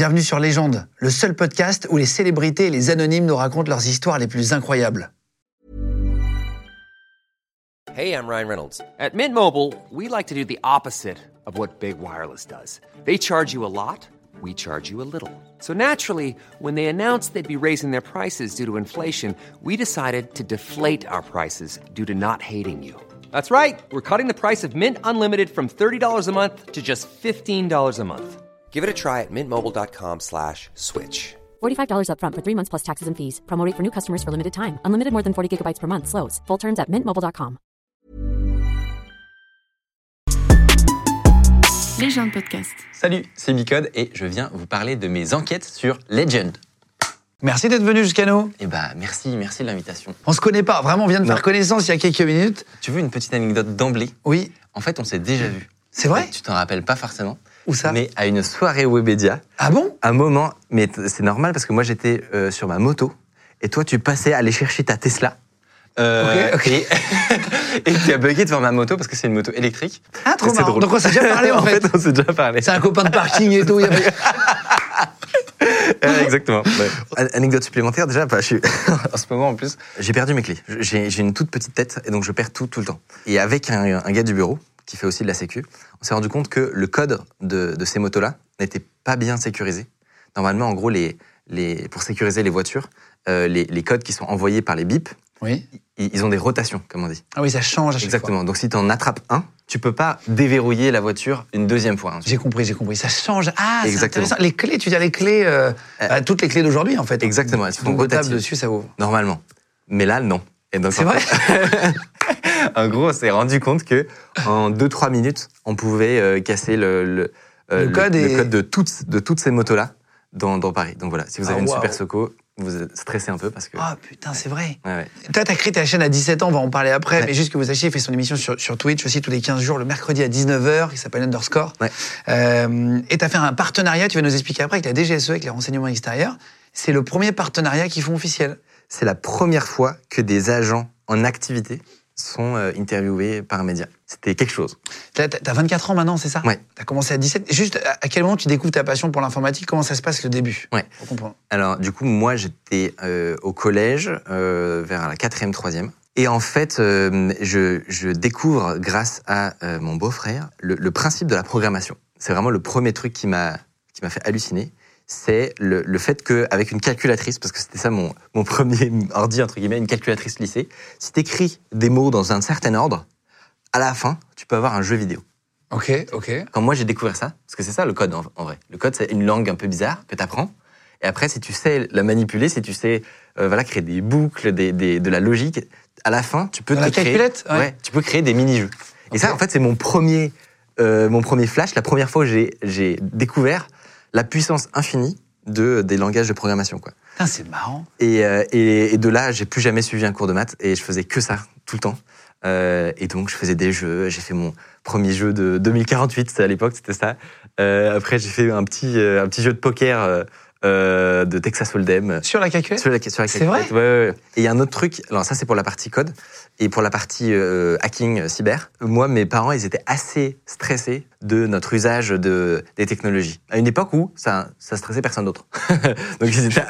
Bienvenue sur Légende, le seul podcast où les célébrités et les anonymes nous racontent leurs histoires les plus incroyables. Hey, I'm Ryan Reynolds. At Mint Mobile, we like to do the opposite of what Big Wireless does. They charge you a lot, we charge you a little. So naturally, when they announced they'd be raising their prices due to inflation, we decided to deflate our prices due to not hating you. That's right. We're cutting the price of Mint Unlimited from $30 a month to just $15 a month. Give it a try at mintmobile.com slash switch. $45 upfront for three months plus taxes and fees. Promo rate for new customers for limited time. Unlimited more than 40 gigabytes per month. Slows. Full terms at mintmobile.com. Légende podcast. Salut, c'est Bicode et je viens vous parler de mes enquêtes sur Legend. Merci d'être venu jusqu'à nous. Eh bah merci, merci de l'invitation. On se connaît pas, vraiment, on vient de Non. faire connaissance il y a quelques minutes. Tu veux une petite anecdote d'emblée? Oui, En fait, on s'est déjà vu. c'est vrai? Tu t'en rappelles pas forcément. Où ça Mais à une soirée Webedia, Ah bon? Un moment, mais c'est normal parce que moi j'étais euh, sur ma moto et toi tu passais aller chercher ta Tesla. Euh, Ok, ok. Et, tu as bugué devant ma moto parce que c'est une moto électrique. Ah, trop marrant. drôle. Donc on s'est déjà parlé en fait. on s'est déjà parlé. C'est un copain de parking et tout. Euh, exactement. ouais. Anecdote supplémentaire, déjà, bah, je suis- en ce moment en plus, j'ai perdu mes clés. J'ai j'ai une toute petite tête et donc je perds tout tout le temps. Et avec un, un gars du bureau qui fait aussi de la sécu, on s'est rendu compte que le code de, de ces motos-là n'était pas bien sécurisé. Normalement, en gros, les, les, pour sécuriser les voitures, euh, les, les codes qui sont envoyés par les bips, Oui. ils, ils ont des rotations, comme on dit. Ah oui, ça change à chaque Exactement. Donc si tu en attrapes un, tu peux pas déverrouiller la voiture une deuxième fois. hein. J'ai compris, j'ai compris. Ça change. Ah, c'est Exactement. intéressant. Les clés, tu dis les clés, euh, bah, toutes les clés d'aujourd'hui en fait. Exactement, elles sont rotatives. dessus, ça ouvre. Normalement. Mais là, non. Et donc, C'est vrai En gros, on s'est rendu compte que en 2-3 minutes, on pouvait euh, casser le, le, euh, Le code et- de, toutes, de toutes ces motos-là dans, dans Paris. Donc voilà, si vous Ah, avez une waouh. super soco, vous stressé un peu parce que. Ah putain, c'est vrai. Ouais, ouais. Toi, t'as créé ta chaîne à 17 ans, on va en parler après, Ouais. mais juste que vous sachiez, il fait son émission sur, sur Twitch aussi tous les 15 jours, le mercredi à 19h, qui s'appelle Underscore. Euh, et t'as fait un partenariat, tu vas nous expliquer après, avec la DGSE, avec les renseignements extérieurs. C'est le premier partenariat qu'ils font officiel. C'est la première fois que des agents en activité sont euh, interviewés par un média. C'était quelque chose. T'as t'as 24 ans maintenant, c'est ça Ouais. T'as commencé à 17. Juste, à quel moment tu découvres ta passion pour l'informatique? Comment ça se passe le début? Ouais. Pour comprendre. Alors, du coup, moi, j'étais euh, au collège, euh, vers la quatrième, troisième. Et en fait, euh, je, je découvre, grâce à mon beau-frère, le, le principe de la programmation. C'est vraiment le premier truc qui m'a qui m'a fait halluciner. C'est le, le fait qu'avec une calculatrice, parce que c'était ça mon, mon premier ordi, entre guillemets, une calculatrice lycée, si t'écris des mots dans un certain ordre, à la fin, tu peux avoir un jeu vidéo. Ok, ok. Quand moi j'ai découvert ça, parce que c'est ça le code en, en vrai. Le code c'est une langue un peu bizarre que tu apprends. Et après, si tu sais la manipuler, si tu sais euh, voilà, créer des boucles, des, des- de la logique, à la fin, tu peux te la créer, Ouais. tu peux créer des mini-jeux. Et ça, en fait, c'est mon premier, euh, mon premier flash, la première fois où j'ai, j'ai découvert la puissance infinie de, des langages de programmation. Quoi. Putain, c'est marrant. Et, euh, et, et de là, j'ai plus jamais suivi un cours de maths et je faisais que ça tout le temps. Euh, et donc, je faisais des jeux. J'ai fait mon premier jeu de 2048, c'était à l'époque, c'était ça. Euh, après, j'ai fait un petit, un petit jeu de poker euh, de Texas Hold'em. Sur la calculette Sur la, sur la C'est vrai Ouais, ouais, ouais. Et il y a un autre truc, alors ça c'est pour la partie code, et pour la partie euh, hacking euh, cyber, moi mes parents ils étaient assez stressés de notre usage de, des technologies. À une époque où ça, ça stressait personne d'autre. Donc ils étaient,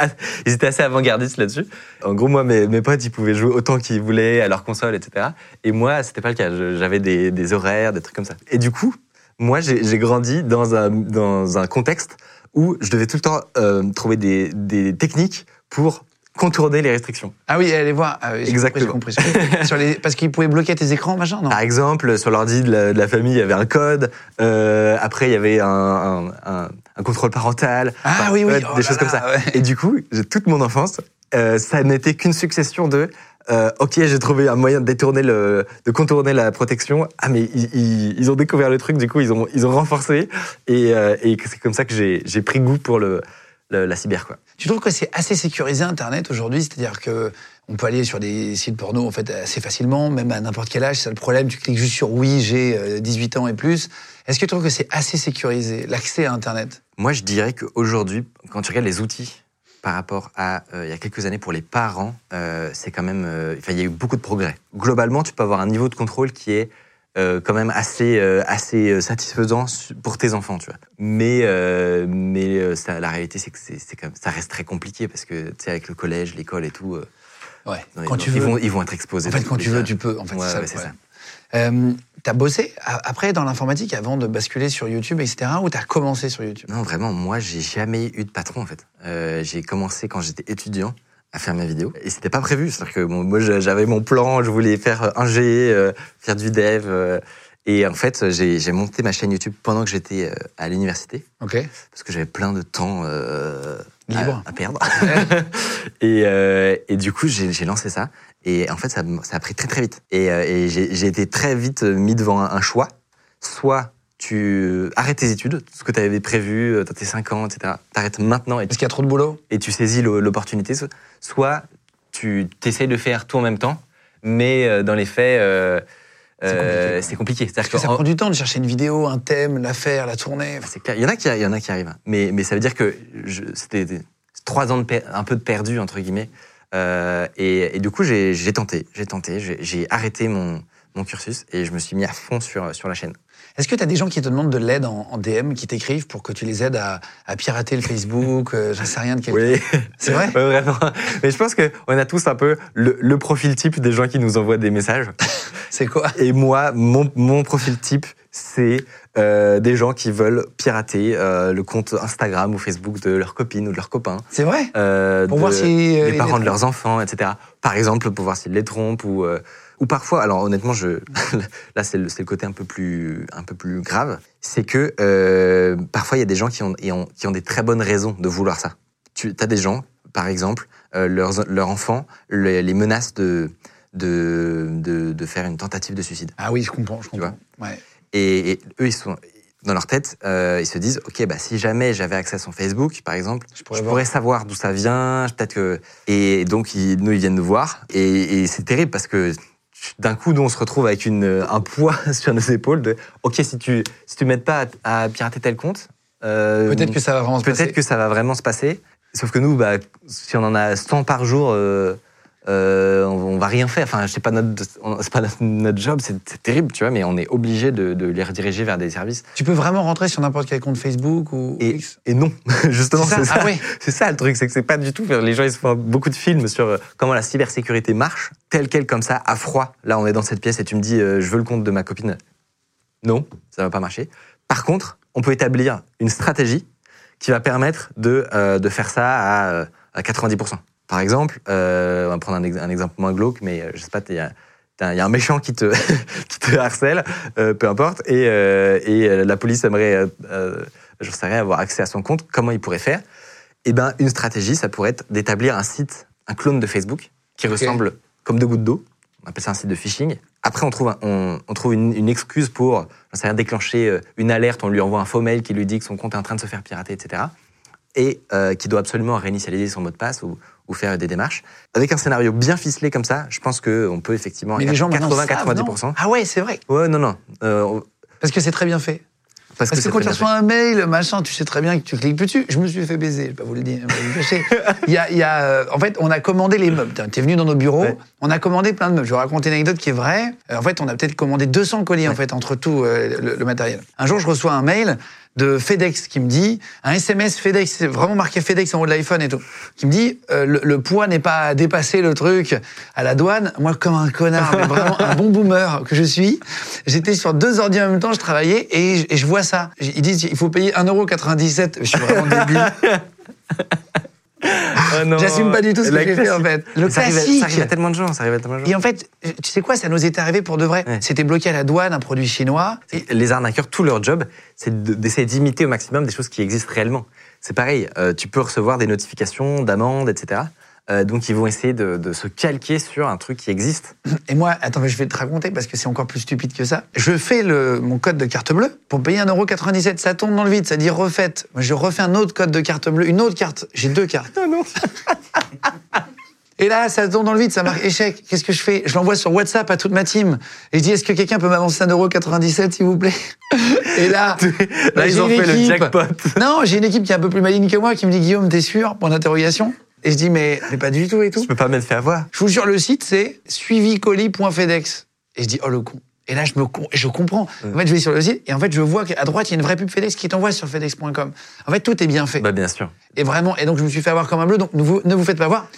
ils étaient assez avant-gardistes là-dessus. En gros moi mes, mes potes ils pouvaient jouer autant qu'ils voulaient à leur console, etc. Et moi c'était pas le cas, j'avais des, des horaires, des trucs comme ça. Et du coup, moi j'ai j'ai grandi dans un, dans un contexte où je devais tout le temps euh, trouver des, des techniques pour contourner les restrictions. Ah oui, allez voir. Ah oui, Exactement. compris, j'ai compris. Sur les... Parce qu'ils pouvaient bloquer tes écrans, machin, non? Par exemple, sur l'ordi de la, de la famille, il y avait un code. euh, après, il y avait un, un, un- un contrôle parental. Ah Enfin, oui, oui, ouais, oh des là choses comme ça. ouais. Et du coup, toute mon enfance, euh, ça n'était qu'une succession de. Euh, ok, j'ai trouvé un moyen de détourner le, de contourner la protection. Ah, mais ils, ils- ils ont découvert le truc, du coup, ils ont, ils ont renforcé. Et, euh, et c'est comme ça que j'ai j'ai pris goût pour le, le- la cyber, quoi. Tu trouves que c'est assez sécurisé Internet aujourd'hui? C'est-à-dire que on peut aller sur des sites porno en fait assez facilement, même à n'importe quel âge. C'est le problème. Tu cliques juste sur oui, j'ai euh, 18 ans et plus. Est-ce que tu trouves que c'est assez sécurisé l'accès à Internet? Moi, je dirais qu'aujourd'hui, quand tu regardes les outils par rapport à euh, il y a quelques années pour les parents, euh, c'est quand même. euh, Enfin, il y a eu beaucoup de progrès. Globalement, tu peux avoir un niveau de contrôle qui est quand même assez, assez satisfaisant pour tes enfants, tu vois. Mais, mais ça, la réalité, c'est que c'est, c'est quand même, ça reste très compliqué parce que, tu sais, avec le collège, l'école et tout, Ouais. non, Quand ils, tu ils veux. vont, ils vont être exposés. En fait, quand tu veux, tu peux. En fait, Ouais, c'est ça. ouais. Euh, t'as bossé après dans l'informatique avant de basculer sur YouTube, etc. Ou t'as commencé sur YouTube? Non, vraiment, moi, j'ai jamais eu de patron, en fait. Euh, j'ai commencé quand j'étais étudiant à faire mes vidéos. Et c'était pas prévu. C'est-à-dire que bon, moi, j'avais mon plan, je voulais faire un G, euh, faire du dev. euh, et en fait, j'ai monté ma chaîne YouTube pendant que j'étais euh, à l'université. Ok. Parce que j'avais plein de temps euh, Libre. À, à perdre. et, euh, et du coup, j'ai lancé ça. Et en fait, ça, a pris très très vite. Et, euh, et j'ai été très vite mis devant un, un choix. Soit tu arrêtes tes études, ce que tu avais prévu, euh, dans tes 5 ans, etc. T'arrêtes maintenant et Parce qu'il y a trop de boulot et tu saisis l'o- l'opportunité. So- Soit tu t'essayes de faire tout en même temps, mais euh, dans les faits, euh, C'est compliqué, euh, ouais. c'est compliqué. Parce C'est-à-dire que ça prend du temps de chercher une vidéo, un thème, la faire, la tourner. c'est clair. Il y en a qui, il y en a qui arrivent, mais, mais ça veut dire que c'était trois ans de per- un peu de perdu entre guillemets. Euh, et, et du coup, j'ai tenté, j'ai tenté, j'ai arrêté mon, mon cursus et je me suis mis à fond sur, sur la chaîne. Est-ce que tu as des gens qui te demandent de l'aide en, en DM, qui t'écrivent pour que tu les aides à, à pirater le Facebook euh, J'en sais rien de quelqu'un. Oui, C'est vrai? Ouais, vraiment. Mais je pense que on a tous un peu le, le profil type des gens qui nous envoient des messages. C'est quoi? Et moi, mon, mon profil type, c'est euh, des gens qui veulent pirater euh, le compte Instagram ou Facebook de leur copine ou de leur copain. C'est vrai euh, Pour de- voir si, les parents les de leurs enfants, etc. Par exemple, pour voir s'ils les trompent ou ou parfois. Alors honnêtement, je là c'est le, le côté un peu plus un peu plus grave, c'est que parfois il y a des gens qui ont, et ont- qui ont des très bonnes raisons de vouloir ça. Tu as des gens, par exemple, leurs leurs enfants les, les menacent de de, de de faire une tentative de suicide. Ah oui, je comprends, je Tu comprends. Ouais. Et, et eux, ils sont dans leur tête, euh, ils se disent, ok, bah si jamais j'avais accès à son Facebook, par exemple, Je je pourrais pourrais, voir. savoir d'où ça vient, peut-être que et donc ils, nous ils viennent nous voir et, et c'est terrible parce que d'un coup nous on se retrouve avec une un poids sur nos épaules de, ok si tu si tu m'aides pas à, à pirater tel compte, euh, Peut-être que ça va vraiment se passer. peut-être que ça va vraiment se passer. Sauf que nous, bah, si on en a 100 par jour, euh, euh, on, on va rien faire. Enfin, c'est pas notre, c'est pas notre, job, c'est terrible, tu vois, mais on est obligé de, de les rediriger vers des services. Tu peux vraiment rentrer sur n'importe quel compte Facebook ou Et, X et non, justement, C'est ça ça. Ah ouais. Ça le truc, c'est que c'est pas du tout. Les gens ils se font beaucoup de films sur euh, comment la cybersécurité marche, tel quel comme ça, à froid. Là, on est dans cette pièce et tu me dis, euh, je veux le compte de ma copine. Non, ça va pas marcher. Par contre, on peut établir une stratégie qui va permettre de, euh, de faire ça à, à 90%. Par exemple, euh, on va prendre un, ex- un exemple moins glauque, mais euh, je sais pas, il y a, un méchant qui te, qui te harcèle, euh, peu importe, et, et la police aimerait, j'en sais rien, avoir accès à son compte. Comment il pourrait faire? Eh ben, une stratégie, ça pourrait être d'établir un site, un clone de Facebook, qui ressemble comme deux gouttes d'eau. On appelle ça un site de phishing. Après, on trouve, un- on, on trouve une, une excuse pour, j'en sais rien, déclencher une alerte. On lui envoie un faux mail qui lui dit que son compte est en train de se faire pirater, etc. Et euh, qui doit absolument réinitialiser son mot de passe ou, ou faire des démarches. Avec un scénario bien ficelé comme ça, je pense qu'on peut effectivement Mais les gens maintenant savent, 80-90%. non? Ah ouais, c'est vrai. Ouais, non, non. Euh, Parce que c'est très bien fait. parce, Parce que, c'est quand tu reçois un mail, machin, tu sais très bien que tu cliques plus dessus. Je me suis fait baiser, je vais pas vous le dire. Il y a, il y a, euh, en fait, on a commandé les meubles. Tu es venu dans nos bureaux, Ouais. on a commandé plein de meubles. Je vais raconter une anecdote qui est vraie. Euh, en fait, on a peut-être commandé 200 colis, en fait, entre tout euh, le, le matériel. Un jour, je reçois un mail de FedEx qui me dit, un SMS FedEx, c'est vraiment marqué FedEx en haut de l'iPhone et tout, qui me dit, euh, le, le poids n'est pas dépassé le truc à la douane. Moi, comme un connard, mais vraiment un bon boomer que je suis, j'étais sur deux ordi en même temps, je travaillais et, je- et je vois ça. Ils disent, il faut payer 1,97€. Je suis vraiment débile. Oh non. J'assume pas du tout ce que j'ai fait, en fait. Le ça, arrive à, classique. ça arrive à tellement de gens. Ça arrive à tellement de gens. Et en fait, tu sais quoi, ça nous est arrivé pour de vrai. Ouais. C'était bloqué à la douane, un produit chinois. Et Les arnaqueurs, tout leur job, c'est de- d'essayer d'imiter au maximum des choses qui existent réellement. C'est pareil, euh, tu peux recevoir des notifications d'amendes, etc. Euh, donc ils vont essayer de, de se calquer sur un truc qui existe. Et moi, attends, mais je vais te raconter parce que c'est encore plus stupide que ça. Je fais le, mon code de carte bleue pour payer 1,97€. Ça tombe dans le vide, ça dit refaite. Moi, je refais un autre code de carte bleue, une autre carte. J'ai deux cartes. Ah non Et là, ça tombe dans le vide, ça marque échec. Qu'est-ce que je fais? Je l'envoie sur WhatsApp à toute ma team. Et je dis, est-ce que quelqu'un peut m'avancer 1,97€, s'il vous plaît? Et là, Là, ils ont fait le jackpot. Non, j'ai une équipe qui est un peu plus maligne que moi qui me dit, Guillaume, t'es sûr? Point d'interrogation. Et je dis, mais, mais pas du tout et tout. Je peux pas me faire avoir. Je vous jure, le site, c'est suivicolis.fedex. Et je dis, oh le con. Et là, je me je comprends. En fait, je vais sur le site et en fait, je vois qu'à droite, il y a une vraie pub FedEx qui t'envoie sur FedEx.com. En fait, tout est bien fait. Bah, bien sûr. Et vraiment, et donc je me suis fait avoir comme un bleu, donc ne vous, ne vous faites pas voir.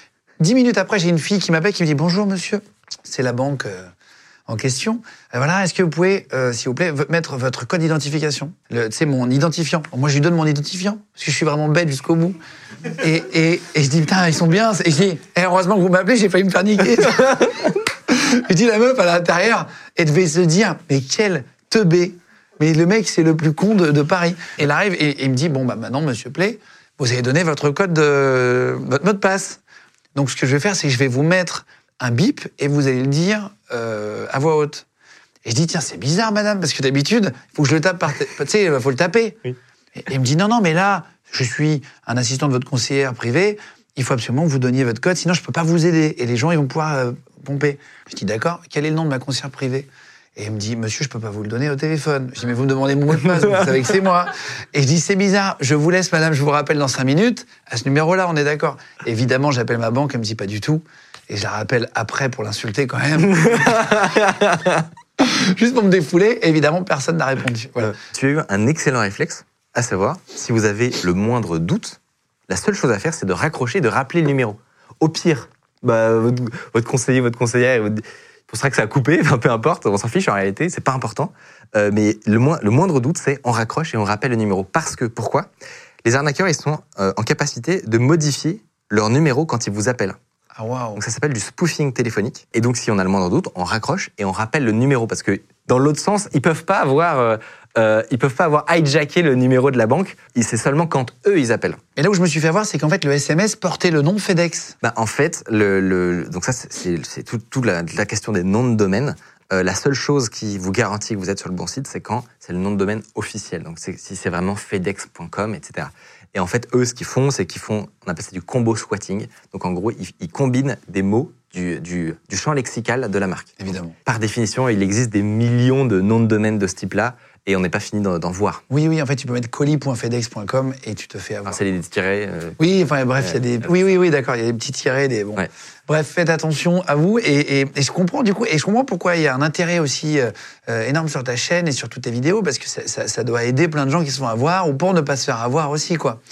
Dix minutes après, j'ai une fille qui m'appelle, qui me dit Bonjour monsieur, c'est la banque euh, en question. Voilà, est-ce que vous pouvez, euh, s'il vous plaît, mettre votre code d'identification? Sais, mon identifiant. Moi, je lui donne mon identifiant, parce que je suis vraiment bête jusqu'au bout. Et, et, et je dis Putain, ils sont bien. Et je dis Eh, Heureusement que vous m'appelez, j'ai failli me faire niquer. je dis La meuf à l'intérieur, elle devait se dire Mais quel teubé mais le mec, c'est le plus con de, Paris. Et il arrive et, et il me dit Bon, bah maintenant, monsieur Play, vous avez donné votre code de. votre mot de passe. Donc, ce que je vais faire, c'est que je vais vous mettre un bip et vous allez le dire euh, à voix haute. Et je dis Tiens, c'est bizarre, madame, parce que d'habitude, il faut que je le tape par. Tu sais, il faut le taper. Oui. Et, et il me dit Non, non, mais là, je suis un assistant de votre conseillère privée. Il faut absolument que vous donniez votre code, sinon je peux pas vous aider. Et les gens, ils vont pouvoir euh, pomper. Je dis D'accord, quel est le nom de ma conseillère privée? Et il me dit, monsieur, je peux pas vous le donner au téléphone. Je dis, mais vous me demandez mon mot de passe, vous savez que c'est moi. Et je dis, c'est bizarre, je vous laisse, madame, je vous rappelle dans cinq minutes. À ce numéro-là, on est d'accord. Évidemment, j'appelle ma banque, elle me dit pas du tout. Et je la rappelle après pour l'insulter quand même. Juste pour me défouler. Évidemment, personne n'a répondu. Euh, tu as eu un excellent réflexe, à savoir, si vous avez le moindre doute, la seule chose à faire, c'est de raccrocher et de rappeler le numéro. Au pire, bah, votre, conseiller, votre conseillère, il pensera que ça a coupé, peu importe, on s'en fiche en réalité, c'est pas important. Euh, mais le moindre doute, c'est on raccroche et on rappelle le numéro. Parce que, pourquoi? Les arnaqueurs, ils sont euh, en capacité de modifier leur numéro quand ils vous appellent. Ah, waouh. Donc ça s'appelle du spoofing téléphonique. Et donc si on a le moindre doute, on raccroche et on rappelle le numéro parce que dans l'autre sens, ils peuvent pas avoir, euh, euh, ils peuvent pas avoir hijacké le numéro de la banque. C'est seulement quand eux ils appellent. Et là où je me suis fait voir, c'est qu'en fait, le SMS portait le nom FedEx. Bah, en fait, le, le- donc ça c'est- c'est c'est tout, tout la, la question des noms de domaine. Euh, la seule chose qui vous garantit que vous êtes sur le bon site, c'est quand c'est le nom de domaine officiel. Donc si c'est vraiment fedex.com, etc. Et en fait, eux, ce qu'ils font, c'est qu'ils font, on appelle ça du combo squatting. Donc en gros, ils, ils combinent des mots du, du, du champ lexical de la marque. Évidemment. Par définition, il existe des millions de noms de domaine de ce type-là, et on n'est pas fini d'en voir. Oui, oui, en fait, tu peux mettre colis.fedex.com et tu te fais avoir. Enfin, c'est les tirés. euh, Oui, enfin bref, il y a des. Ouais, Oui, oui, oui, d'accord. Il y a des petits tirés, des. Bon. Ouais. Bref, faites attention à vous et, et- et je comprends du coup et je comprends pourquoi il y a un intérêt aussi euh, euh, énorme sur ta chaîne et sur toutes tes vidéos parce que ça, ça- ça doit aider plein de gens qui se font avoir ou pour ne pas se faire avoir aussi quoi.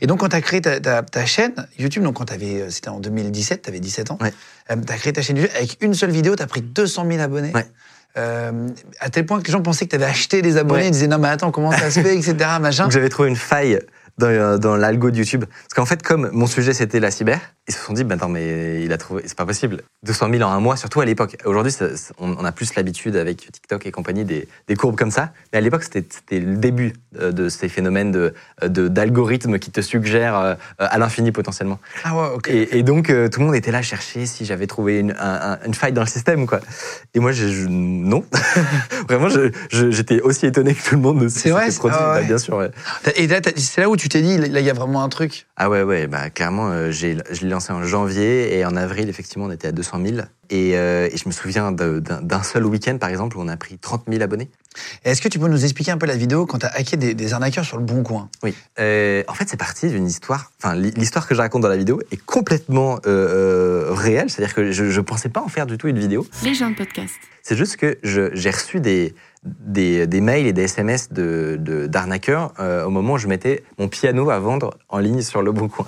Et donc quand tu as créé ta, ta- ta chaîne YouTube, donc quand t'avais, euh, c'était en 2017, tu avais 17 ans, Ouais. tu as créé ta chaîne YouTube avec une seule vidéo, tu as pris 200 000 abonnés. Ouais. Euh, à tel point que les gens pensaient que tu avais acheté des abonnés, Ouais. ils disaient non mais attends comment ça se fait etc machin. Donc j'avais trouvé une faille dans, euh, dans l'algo de YouTube. Parce qu'en fait, comme mon sujet c'était la cyber, ils se sont dit, bah attends, mais il a trouvé, c'est pas possible. 200 000 en un mois, surtout à l'époque. Aujourd'hui, on, on a plus l'habitude avec TikTok et compagnie des, des courbes comme ça. Mais à l'époque, c'était le début de, de ces phénomènes de de- d'algorithmes qui te suggèrent euh, à l'infini potentiellement. Ah ouais ok. Et, et donc, euh, tout le monde était là à chercher si j'avais trouvé une, un- un- une faille dans le système, quoi. Et moi, je, je- non. Vraiment, j'étais aussi étonné que tout le monde vrai, s'était produit. ah ouais. Bien sûr, ouais. Et là, c'est là où tu t'es dit, là, il y a vraiment un truc. Ah ouais, ouais, bah clairement, euh, j'ai, je l'ai lancé en janvier et en avril, effectivement, on était à 200 000. Et, euh, et je me souviens de- d'un, d'un seul week-end, par exemple, où on a pris 30 000 abonnés. Et Est-ce que tu peux nous expliquer un peu la vidéo quand tu as hacké des, des arnaqueurs sur le bon coin? Oui. Euh, en fait, c'est parti d'une histoire. Enfin, l'hi- l'histoire que je raconte dans la vidéo est complètement euh, euh, réelle. C'est-à-dire que je ne pensais pas en faire du tout une vidéo. Les gens de podcast. C'est juste que je- j'ai reçu des, des, des mails et des SMS de, d'arnaqueurs euh, au moment où je mettais mon piano à vendre en ligne sur le bon coin.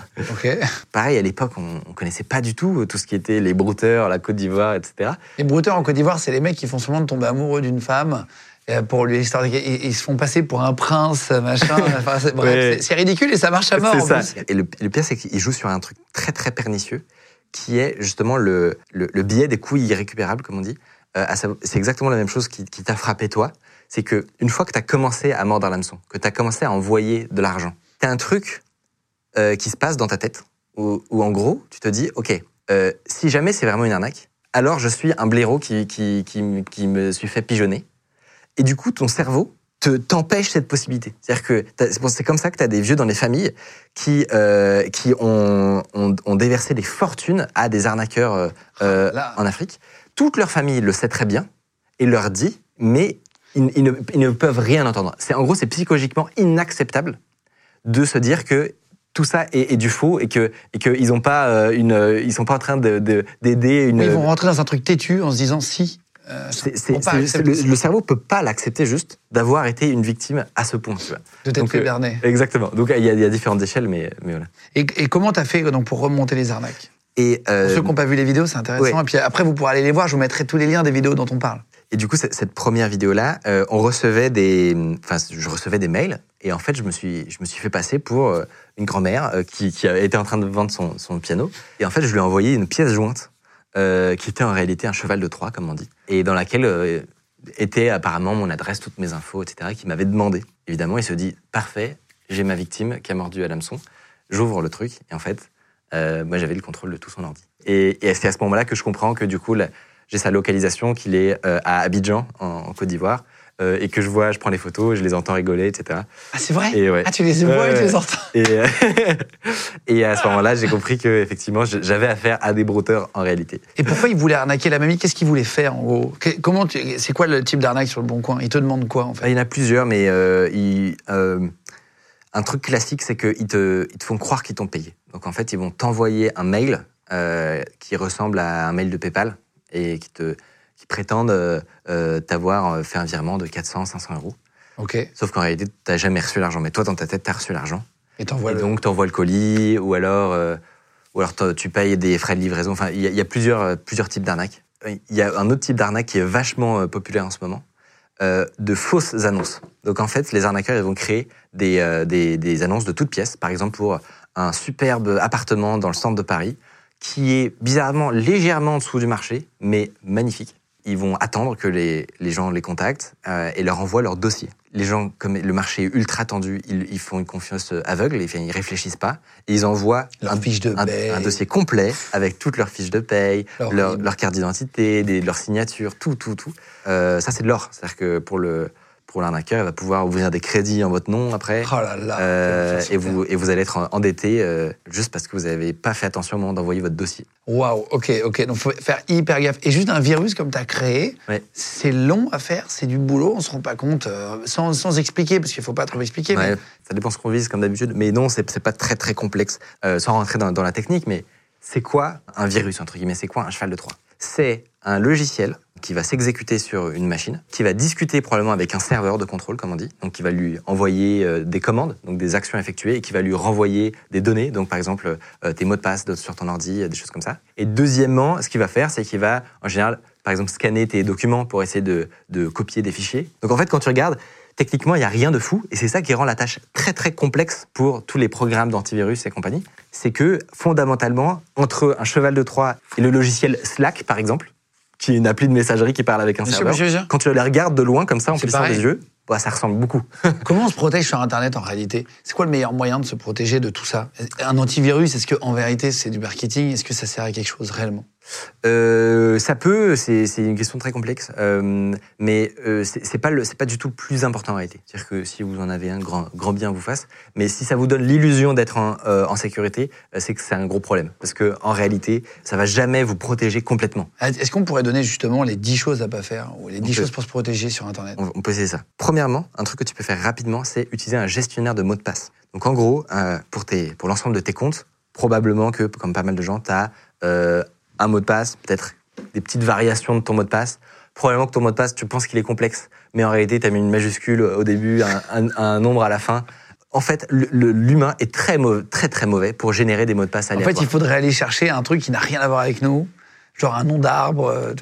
Pareil, à l'époque, on ne connaissait pas du tout tout ce qui était les brouteurs, la Côte d'Ivoire, etc. Les brouteurs en Côte d'Ivoire, c'est les mecs qui font seulement de tomber amoureux d'une femme. euh, Pour lui, ils, se font passer pour un prince, machin. Enfin, c'est, bref, Ouais. c'est- c'est ridicule et ça marche à mort. C'est en ça. plus. Et le, le pire, c'est qu'il joue sur un truc très très pernicieux, qui est justement le, le, le biais des couilles irrécupérables, comme on dit. Euh, c'est exactement la même chose qui, t'a frappé toi. C'est que une fois que tu as commencé à mordre l'hameçon, que tu as commencé à envoyer de l'argent, tu as un truc euh, qui se passe dans ta tête, où, en gros, tu te dis, OK, euh, si jamais c'est vraiment une arnaque, alors je suis un blaireau qui, qui, qui me suis fait pigeonner. Et du coup, ton cerveau te t'empêche cette possibilité. C'est-à-dire que c'est comme ça que tu as des vieux dans les familles qui, euh, qui ont, ont, ont déversé des fortunes à des arnaqueurs euh, euh, là. en Afrique. Toute leur famille le sait très bien et leur dit, mais ils, ils ne, ils ne peuvent rien entendre. C'est En gros, c'est psychologiquement inacceptable de se dire que tout ça est, est du faux et que et qu'ils ont pas euh, une, ils sont pas en train de- de- d'aider une. Oui, Ils vont rentrer dans un truc têtu en se disant si. Euh, le, le cerveau peut pas l'accepter juste d'avoir été une victime à ce point. Tu vois. de t'être fait euh, berner. Exactement. Donc il y, a- il y a différentes échelles, mais, mais voilà. Et, et comment t'as fait donc, pour remonter les arnaques? Et, Pour euh, ceux qui n'ont pas vu les vidéos, c'est intéressant. ouais. Et puis après, vous pourrez aller les voir. Je vous mettrai tous les liens des vidéos dont on parle. Et du coup, cette première vidéo-là, euh, on recevait des, enfin, je recevais des mails, et en fait, je me suis, je me suis fait passer pour euh, une grand-mère euh, qui, qui était en train de vendre son, son piano, et en fait, je lui ai envoyé une pièce jointe euh, qui était en réalité un cheval de Troie, comme on dit, et dans laquelle euh, était apparemment mon adresse, toutes mes infos, etc., qui m'avait demandé. Évidemment, il se dit parfait, j'ai ma victime qui a mordu à l'hameçon, j'ouvre le truc, et en fait, euh, moi, j'avais le contrôle de tout son ordi. Et, c'est à ce moment-là que je comprends que du coup, j'ai sa localisation, qu'il est à Abidjan, en Côte d'Ivoire, euh, et que je vois, je prends les photos, je les entends rigoler, etc. Ah, c'est vrai? Et ouais. Ah, tu les vois et tu les entends Et, et à ce moment-là, j'ai compris que effectivement, j'avais affaire à des brouteurs en réalité. Et pourquoi ils voulaient arnaquer la mamie? Qu'est-ce qu'ils voulaient faire, en gros? Comment tu- C'est quoi le type d'arnaque sur le bon coin? Ils te demandent quoi, en Bah, fait il y en a plusieurs, mais euh, ils, euh, un truc classique, c'est qu'ils te, ils te font croire qu'ils t'ont payé. Donc en fait, ils vont t'envoyer un mail euh, qui ressemble à un mail de PayPal et qui, te, qui prétendent euh, euh, t'avoir euh, fait un virement de 400, 500 euros. Ok. Sauf qu'en réalité, tu n'as jamais reçu l'argent. Mais toi, dans ta tête, tu as reçu l'argent. Et Et le. donc, tu envoies le colis, ou alors, euh, ou alors tu payes des frais de livraison. Enfin, il y, a- il y a plusieurs, euh, plusieurs types d'arnaques. Il y a un autre type d'arnaque qui est vachement euh, populaire en ce moment, de fausses annonces. Donc, en fait, les arnaqueurs, ils vont créer des, des, des annonces de toutes pièces. Par exemple, pour un superbe appartement dans le centre de Paris, qui est bizarrement légèrement en dessous du marché, mais magnifique. Ils vont attendre que les, les gens les contactent euh, et leur envoient leur dossier. Les gens, comme le marché est ultra tendu, ils, ils font une confiance aveugle, ils, ils réfléchissent pas, et ils envoient Leur un, fiche de un- dossier complet avec toutes leurs fiches de paye, Leur leur, leur carte d'identité, des- leur signature, tout, tout, tout. Euh, ça, c'est de l'or. C'est-à-dire que pour le pour l'arnaqueur, il va pouvoir ouvrir des crédits en votre nom après. Oh là là Euh, et, vous, et vous allez être endetté euh, juste parce que vous n'avez pas fait attention au moment d'envoyer votre dossier. Waouh, ok, ok. Donc, faut faire hyper gaffe. Et juste un virus comme tu as créé, Ouais. c'est long à faire, c'est du boulot, on se rend pas compte, euh, sans, sans expliquer, parce qu'il faut pas trop expliquer. mais- ça dépend ce qu'on vise comme d'habitude. Mais non, c'est c'est pas très très complexe. Sans rentrer dans, dans la technique, mais c'est quoi un virus, entre guillemets? C'est quoi un cheval de Troie? C'est un logiciel qui va s'exécuter sur une machine, qui va discuter probablement avec un serveur de contrôle, comme on dit, donc qui va lui envoyer euh, des commandes, donc des actions effectuées, et qui va lui renvoyer des données, donc par exemple euh, tes mots de passe sur ton ordi, euh, des choses comme ça. Et deuxièmement, ce qu'il va faire, c'est qu'il va, en général, par exemple, scanner tes documents pour essayer de, de copier des fichiers. Donc en fait, quand tu regardes, techniquement, il n'y a rien de fou, et c'est ça qui rend la tâche très très complexe pour tous les programmes d'antivirus et compagnie. C'est que fondamentalement, entre un cheval de Troie et le logiciel Slack, par exemple, qui est une appli de messagerie qui parle avec un serveur, quand tu les regardes de loin comme ça en plissant les yeux, bah, ça ressemble beaucoup. Comment on se protège sur Internet en réalité? C'est quoi le meilleur moyen de se protéger de tout ça? Un antivirus, est-ce qu'en vérité c'est du marketing? Est-ce que ça sert à quelque chose réellement? Euh, ça peut, c'est une question très complexe, euh, mais euh, c'est pas le, c'est pas du tout le plus important en réalité. C'est-à-dire que si vous en avez un, grand, grand bien vous fasse. Mais si ça vous donne l'illusion d'être en, euh, en sécurité, c'est que c'est un gros problème, parce que en réalité, ça va jamais vous protéger complètement. Est-ce qu'on pourrait donner justement les 10 choses à pas faire ou les 10 peut. choses pour se protéger sur Internet? On, on peut essayer ça. Premièrement, un truc que tu peux faire rapidement, c'est utiliser un gestionnaire de mots de passe. Donc en gros, pour, tes, pour l'ensemble de tes comptes, probablement que, comme pas mal de gens, tu as un mot de passe, peut-être des petites variations de ton mot de passe. Probablement que ton mot de passe, tu penses qu'il est complexe, mais en réalité, tu as mis une majuscule au début, un, un- un nombre à la fin. En fait, l'humain est très, mauvais, très très mauvais pour générer des mots de passe En aléatoires. fait, il faudrait aller chercher un truc qui n'a rien à voir avec nous, genre un nom d'arbre, euh,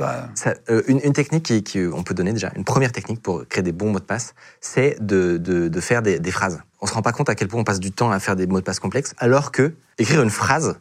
euh, une, une technique qui, qui- on peut donner déjà, une première technique pour créer des bons mots de passe, c'est de, de, de faire des, des phrases. On se rend pas compte à quel point on passe du temps à faire des mots de passe complexes, alors que écrire une phrase,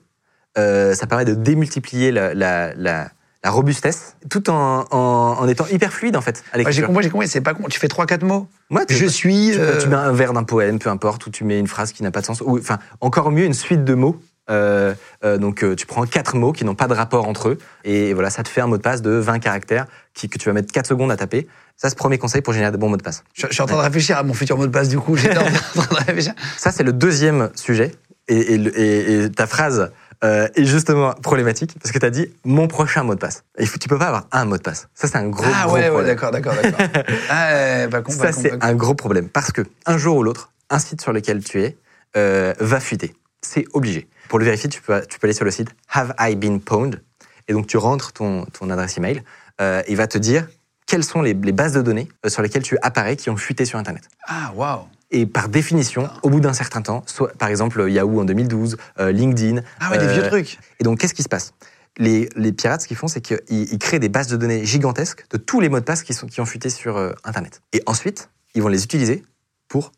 euh, ça permet de démultiplier la, la, la, la robustesse, tout en, en, en étant hyper fluide en fait. À Ouais, j'ai compris, c'est pas con. Tu fais 3-4 mots. Ouais, tu- Je suis. tu, euh, tu mets un vers d'un poème, peu importe, ou tu mets une phrase qui n'a pas de sens, ou enfin encore mieux une suite de mots. Euh, euh, donc euh, tu prends quatre mots qui n'ont pas de rapport entre eux, et voilà, ça te fait un mot de passe de 20 caractères qui, que tu vas mettre 4 secondes à taper. Ça, c'est le premier conseil pour générer de bons mots de passe. Je, je suis en train de réfléchir à mon futur mot de passe, du coup. En train de réfléchir. Ça, c'est le deuxième sujet. Et ta phrase euh, est justement problématique parce que tu as dit mon prochain mot de passe. Faut, tu peux pas avoir un mot de passe. Ça, c'est un gros, ah gros ouais, ouais, problème. d'accord, d'accord, d'accord. ah, con, Ça, c'est un gros problème parce que un jour ou l'autre, un site sur lequel tu es euh, va fuiter. C'est obligé. Pour le vérifier, tu peux, tu peux aller sur le site Have I Been Pwned? Et donc, tu rentres ton, ton adresse email. Euh, il va te dire quelles sont les, les bases de données euh, sur lesquelles tu apparais qui ont fuité sur Internet. Ah, waouh. Et par définition, au bout d'un certain temps, soit par exemple Yahoo en 2012, euh, LinkedIn. Ah ouais, des vieux euh, trucs. Et donc, qu'est-ce qui se passe? Les, les pirates, ce qu'ils font, c'est qu'ils ils créent des bases de données gigantesques de tous les mots de passe qui, sont, qui ont fuité sur euh, Internet. Et ensuite, ils vont les utiliser pour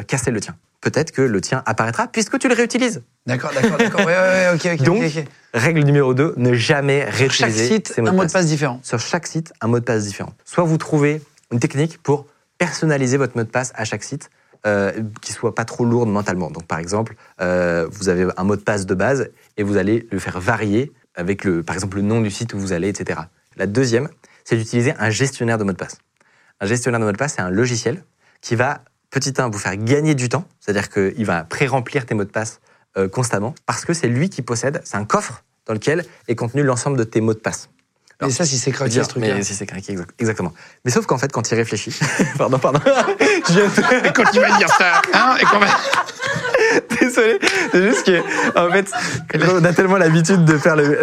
euh, casser le tien. Peut-être que le tien apparaîtra puisque tu le réutilises. D'accord, d'accord, d'accord. Ouais, ouais, ouais, ok, ok. Donc. Règle numéro 2, ne jamais Sur chaque réutiliser site, ces mots un de mot de passe différent. Sur chaque site, un mot de passe différent. Soit vous trouvez une technique pour personnaliser votre mot de passe à chaque site, euh, qui soit pas trop lourde mentalement. Donc, par exemple, euh, vous avez un mot de passe de base et vous allez le faire varier avec, le, par exemple, le nom du site où vous allez, etc. La deuxième, c'est d'utiliser un gestionnaire de mot de passe. Un gestionnaire de mot de passe, c'est un logiciel qui va, petit 1, vous faire gagner du temps, c'est-à-dire qu'il va pré-remplir tes mots de passe euh, constamment, parce que c'est lui qui possède, c'est un coffre dans lequel est contenu l'ensemble de tes mots de passe. Et ça, si c'est craqué, ce truc-là. mais si c'est craqué, exact- exactement. Mais sauf qu'en fait, quand il réfléchit, pardon, pardon, je viens de- Quand tu vas dire ça, hein, et qu'on va... désolé, c'est juste que, en fait, on a tellement l'habitude de faire le,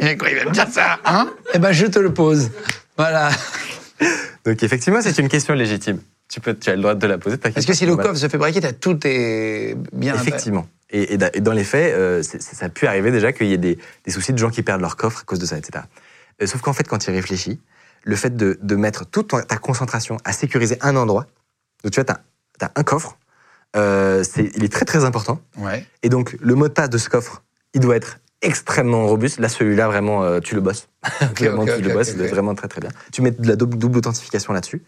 Et quand il va me dire ça, hein, eh ben, je te le pose. Voilà. donc effectivement, c'est une question légitime. Tu peux, tu as le droit de la poser. ta Parce que si le coffre se fait braquer, t'as tout tes bien. Effectivement. Et, et da- et dans les faits, euh, ça a pu arriver déjà qu'il y ait des, des soucis de gens qui perdent leur coffre à cause de ça, etc. Euh, sauf qu'en fait, quand il réfléchit, le fait de, de mettre toute ta concentration à sécuriser un endroit, donc tu vois, tu as, un coffre, euh, il est très très important. Ouais. Et donc, le mot de passe de ce coffre, il doit être extrêmement robuste. Là, celui-là, vraiment, tu le bosses. Clairement, tu le bosses, vraiment très très bien. Tu mets de la double, double authentification là-dessus.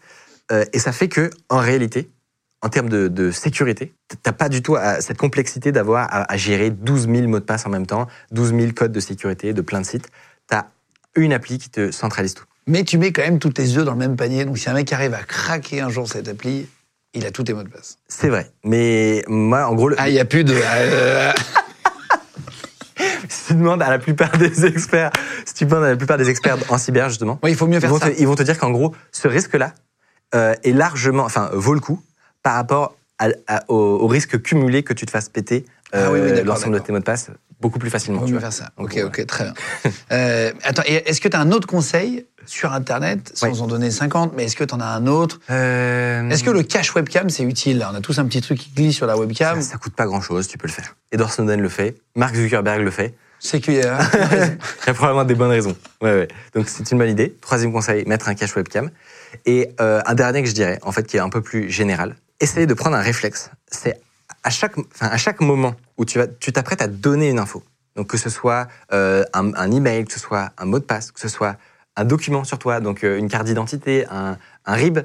Et ça fait que, en réalité, en termes de, de sécurité, t'as pas du tout à- cette complexité d'avoir à, à gérer 12 000 mots de passe en même temps, 12 000 codes de sécurité de plein de sites. Tu as une appli qui te centralise tout. Mais tu mets quand même tous tes œufs dans le même panier. Donc si un mec arrive à craquer un jour cette appli, il a tous tes mots de passe. C'est vrai. Mais moi, en gros, le- Ah, il n'y a plus de. euh, si tu demandes à la plupart des experts, si tu demandes à la plupart des experts en cyber, justement, Ouais, il faut mieux ils faire vont, ça. te, ils vont te dire qu'en gros, ce risque-là euh, est largement, enfin, vaut le coup par rapport à- à- au, au risque cumulé que tu te fasses péter Ah oui, oui, euh, d'accord, l'ensemble de tes mots de passe beaucoup plus Il facilement. tu vois. faire ça. Ok, voilà. ok, très bien. Euh, attends, est-ce que tu as un autre conseil sur Internet, sans Oui. en donner 50, mais est-ce que tu en as un autre? Euh, Est-ce que le cache webcam, c'est utile? On a tous un petit truc qui glisse sur la webcam. ça, ça coûte pas grand-chose, tu peux le faire. Edward Snowden le fait, Mark Zuckerberg le fait. C'est qu'il y a. Il y a probablement des bonnes raisons. Ouais, ouais. Donc c'est une bonne idée. Troisième conseil, mettre un cache webcam. Et euh, un dernier que je dirais, en fait, qui est un peu plus général, essayez de prendre un réflexe. C'est à chaque, enfin, à chaque moment où tu vas, tu t'apprêtes à donner une info. Donc que ce soit euh, un, email, que ce soit un mot de passe, que ce soit un document sur toi, donc euh, une carte d'identité, un, RIB,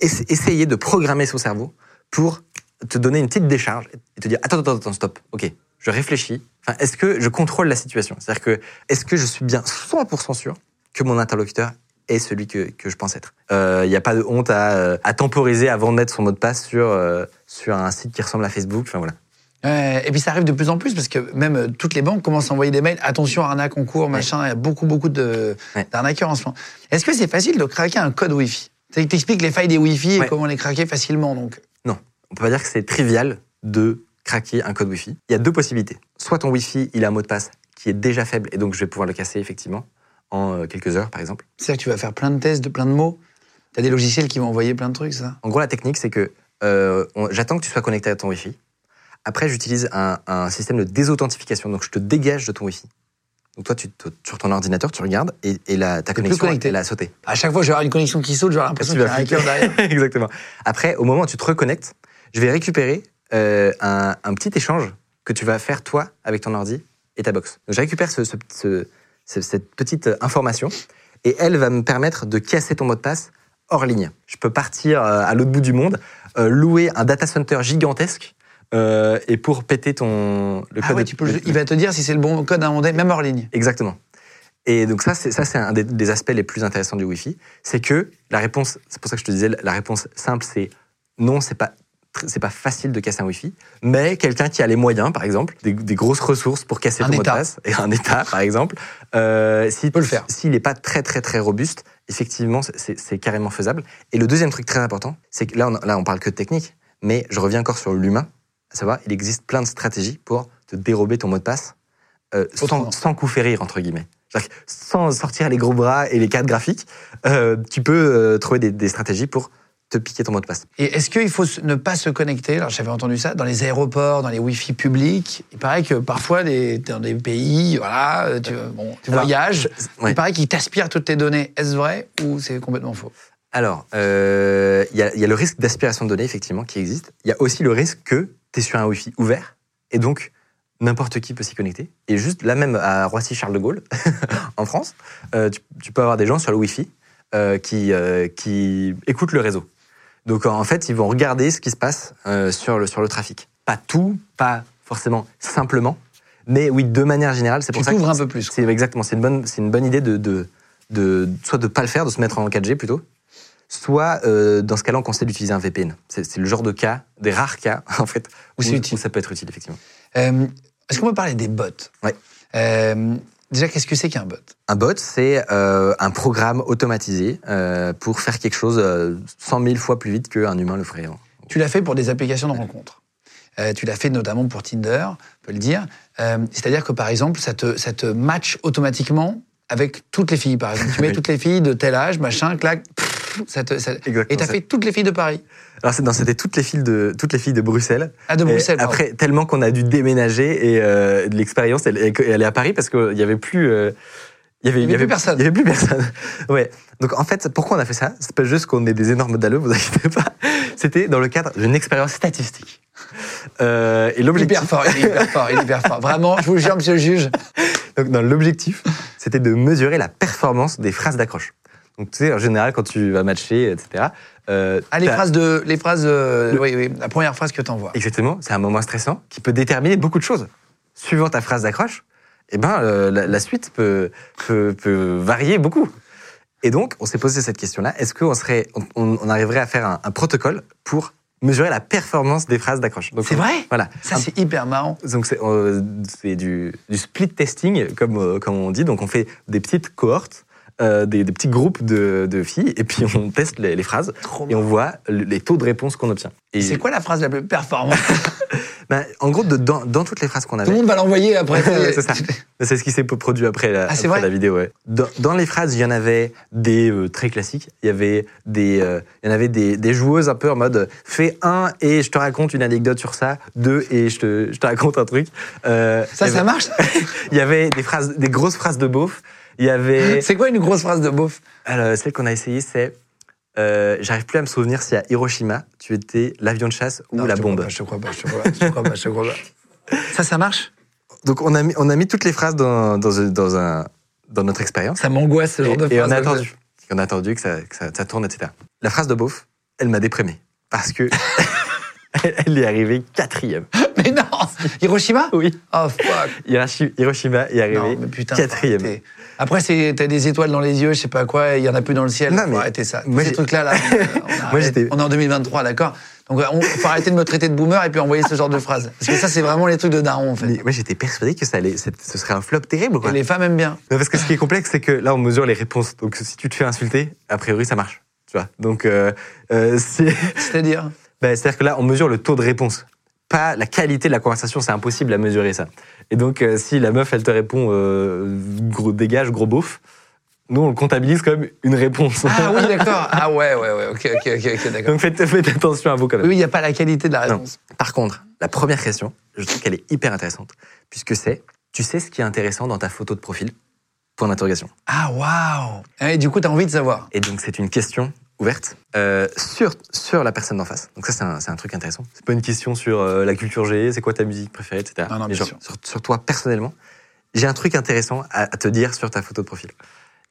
essa- essayez de programmer son cerveau pour te donner une petite décharge et te dire attends, attends, attends, stop, ok, je réfléchis. Enfin, est-ce que je contrôle la situation? C'est-à-dire que est-ce que je suis bien 100% sûr que mon interlocuteur est celui que, que je pense être Il n'y a pas de honte à, euh, à temporiser avant de mettre son mot de passe sur, euh, sur un site qui ressemble à Facebook. Enfin voilà. Et puis ça arrive de plus en plus parce que même euh, toutes les banques commencent à envoyer des mails. Attention, arnaque en cours, machin. Il y a beaucoup, beaucoup de, Ouais. d'arnaqueurs en ce moment. Est-ce que c'est facile de craquer un code Wi-Fi? Tu t'expliques les failles des Wi-Fi et comment les craquer facilement. Donc, Non, on peut pas dire que c'est trivial de craquer un code Wi-Fi. Il y a deux possibilités. Soit ton Wi-Fi, il a un mot de passe qui est déjà faible et donc je vais pouvoir le casser effectivement en euh, quelques heures par exemple. c'est-à-dire que tu vas faire plein de tests de plein de mots. Tu as des logiciels qui vont envoyer plein de trucs, ça En gros, la technique, c'est que euh, j'attends que tu sois connecté à ton Wi-Fi. Après, j'utilise un, un système de désauthentification. Donc, je te dégage de ton Wi-Fi. Donc, toi, tu, te- sur ton ordinateur, tu regardes et, et la, ta connexion, elle a sauté. À chaque fois, je vais avoir une connexion qui saute, j'aurai l'impression qu'il y a un hacker derrière. Exactement. Après, au moment où tu te reconnectes, je vais récupérer euh, un, un petit échange que tu vas faire toi avec ton ordi et ta box. Donc, je récupère ce- ce- ce- ce- cette petite euh, information et elle va me permettre de casser ton mot de passe hors ligne. Je peux partir euh, à l'autre bout du monde, euh, louer un data center gigantesque euh, et pour péter ton le Ah code. ouais, de- tu peux, il va te dire si c'est le bon code à inventer, même hors ligne. Exactement. Et donc ça, c'est ça, c'est un des, des aspects les plus intéressants du Wi-Fi, c'est que la réponse, c'est pour ça que je te disais, la réponse simple, c'est non, c'est pas c'est pas facile de casser un Wi-Fi, mais quelqu'un qui a les moyens, par exemple, des, des grosses ressources pour casser Un ton mot de passe, et un État, par exemple, euh, s'il peut le faire. S'il n'est pas très très très robuste, effectivement, c'est carrément faisable. Et le deuxième truc très important, c'est que là, on, là, on parle que de technique, mais je reviens encore sur l'humain. À savoir, il existe plein de stratégies pour te dérober ton mot de passe euh, sans, sans coup férir, entre guillemets. Sans sortir les gros bras et les cartes graphiques, euh, tu peux euh, trouver des, des stratégies pour te piquer ton mot de passe. Et est-ce qu'il faut ne pas se connecter Alors j'avais entendu ça dans les aéroports, dans les Wi-Fi publics? Il paraît que parfois, les- dans des pays, voilà, euh, tu, bon, tu Alors, voyages, ouais. il paraît qu'ils t'aspirent toutes tes données. Est-ce vrai ou c'est complètement faux? Alors, euh, il y, a, il y a le risque d'aspiration de données, effectivement, qui existe. Il y a aussi le risque que tu es sur un Wi-Fi ouvert, et donc n'importe qui peut s'y connecter. Et juste là même à Roissy-Charles de Gaulle, en France, euh, tu, tu peux avoir des gens sur le Wi-Fi euh, qui, euh, qui écoutent le réseau. Donc en fait, ils vont regarder ce qui se passe euh, sur, le, sur le trafic. Pas tout, pas forcément simplement, mais oui, de manière générale, c'est Tu pour ça t'ouvres que un peu plus. c'est exactement, c'est une bonne, c'est une bonne idée de, de, de soit de pas le faire, de se mettre en 4G plutôt, soit euh, dans ce cas-là, on conseille d'utiliser un VPN. C'est le genre de cas, des rares cas en fait, Où utile. ça peut être utile effectivement. Euh, Est-ce qu'on peut parler des bots? Ouais. Euh, déjà, qu'est-ce que c'est qu'un bot? Un bot, c'est euh, un programme automatisé euh, pour faire quelque chose euh, 100 000 fois plus vite qu'un humain le ferait. Tu l'as fait pour des applications de rencontres. Euh, tu l'as fait notamment pour Tinder, on peut le dire. Euh, C'est-à-dire que par exemple, ça te, ça te match automatiquement avec toutes les filles, par exemple. Tu mets toutes les filles de tel âge, machin, clac, pff, ça te, ça- Exactement et t'as fait toutes les filles de Paris. Alors non, c'était toutes les filles de toutes les filles de Bruxelles. Ah, de Et Bruxelles. pardon. après, tellement qu'on a dû déménager et euh, l'expérience, elle, elle, est à Paris parce qu'il y avait plus. euh, il y avait, Il y avait plus personne. Il y avait plus personne. ouais. Donc en fait, pourquoi on a fait ça? C'est pas juste qu'on est des énormes dalleux, vous inquiétez pas. C'était dans le cadre d'une expérience statistique. Euh, et l'objectif. Hyper fort, il est hyper fort, il est hyper fort. Vraiment, je vous jure, monsieur le juge. Donc, dans l'objectif, c'était de mesurer la performance des phrases d'accroche. Donc, tu sais, en général, quand tu vas matcher, etc. euh, Ah, les phrases de. Les phrases. euh, oui, oui, la première phrase que t'envoies. Exactement, c'est un moment stressant qui peut déterminer beaucoup de choses. Suivant ta phrase d'accroche, eh ben, euh, la, la suite peut, peut, peut varier beaucoup. Et donc, on s'est posé cette question-là est-ce qu'on serait, on, arriverait à faire un, un protocole pour mesurer la performance des phrases d'accroche? C'est vrai? Voilà. Ça, c'est hyper marrant. Donc c'est euh, du, du split testing, comme, euh, comme on dit. Donc on fait des petites cohortes, euh, des, des petits groupes de, de filles, et puis on teste les, les phrases, Trop et on voit le- les taux de réponse qu'on obtient. C'est quoi la phrase la plus performante? Ben, En gros, de- dans, dans toutes les phrases qu'on Tout avait... le monde va l'envoyer après. C'est ce qui s'est produit après la, Ah, après la vidéo. Ouais. Dans, dans les phrases, il y en avait des euh, très classiques. Il y avait des, euh, il y en avait des, des joueuses un peu en mode fais un et je te raconte une anecdote sur ça, deux et je te, je te raconte un truc. Ça, ça avait- marche Il y avait des phrases, des grosses phrases de beauf. Il y avait C'est quoi une grosse phrase de beauf? Alors, celle qu'on a essayé, c'est euh, j'arrive plus à me souvenir si à Hiroshima tu étais l'avion de chasse ou Non, la je te crois bombe. pas, Je te crois pas, je te crois pas, je te crois pas, je te crois pas. Ça, ça marche? Donc on a mis on a mis toutes les phrases dans dans, un- dans un dans notre expérience. Ça m'angoisse ce genre Et, de et phrase. on a attendu. On a attendu que ça, que ça, ça tourne, etc. La phrase de beauf, elle m'a déprimé. Parce que elle est arrivée quatrième. Mais non Hiroshima? Oui. Oh fuck Hiroshi- Hiroshima est arrivé Non, putain. quatrième. Après, t'as des étoiles dans les yeux, je sais pas quoi, il y en a plus dans le ciel. Non, mais arrêter ça. moi, Ces trucs-là, là, on, Moi, j'étais- on est en 2023, d'accord? Donc, on faut arrêter de me traiter de boomer et puis envoyer ce genre de phrases. Parce que ça, c'est vraiment les trucs de daron, en fait. Mais moi j'étais persuadé que ça allait, ce serait un flop terrible. Quoi. Et les femmes aiment bien. Non, parce que ce qui est complexe, c'est que là, on mesure les réponses. Donc, si tu te fais insulter, a priori, ça marche. Tu vois? Donc, euh, euh, c'est- C'est-à-dire? Ben, c'est-à-dire que là, on mesure le taux de réponse, pas la qualité de la conversation. C'est impossible à mesurer ça. Et donc, euh, si la meuf, elle te répond euh, gros dégage, gros beauf, nous, on le comptabilise comme une réponse. Ah oui, d'accord. Ah ouais, ouais, ouais, ok, ok, ok, d'accord. donc, faites, faites attention à vous quand même. Oui, il n'y a pas la qualité de la Non. réponse. Par contre, la première question, je trouve qu'elle est hyper intéressante, puisque c'est, tu sais ce qui est intéressant dans ta photo de profil? Point d'interrogation. Ah, waouh Et du coup, t'as envie de savoir. Et donc, c'est une question ouverte euh, sur, sur la personne d'en face. Donc, ça, c'est un, c'est un truc intéressant. C'est pas une question sur euh, la culture G, c'est quoi ta musique préférée, etc. Non, non, Mais bien genre, sûr. sur, sur toi, personnellement, j'ai un truc intéressant à, à te dire sur ta photo de profil.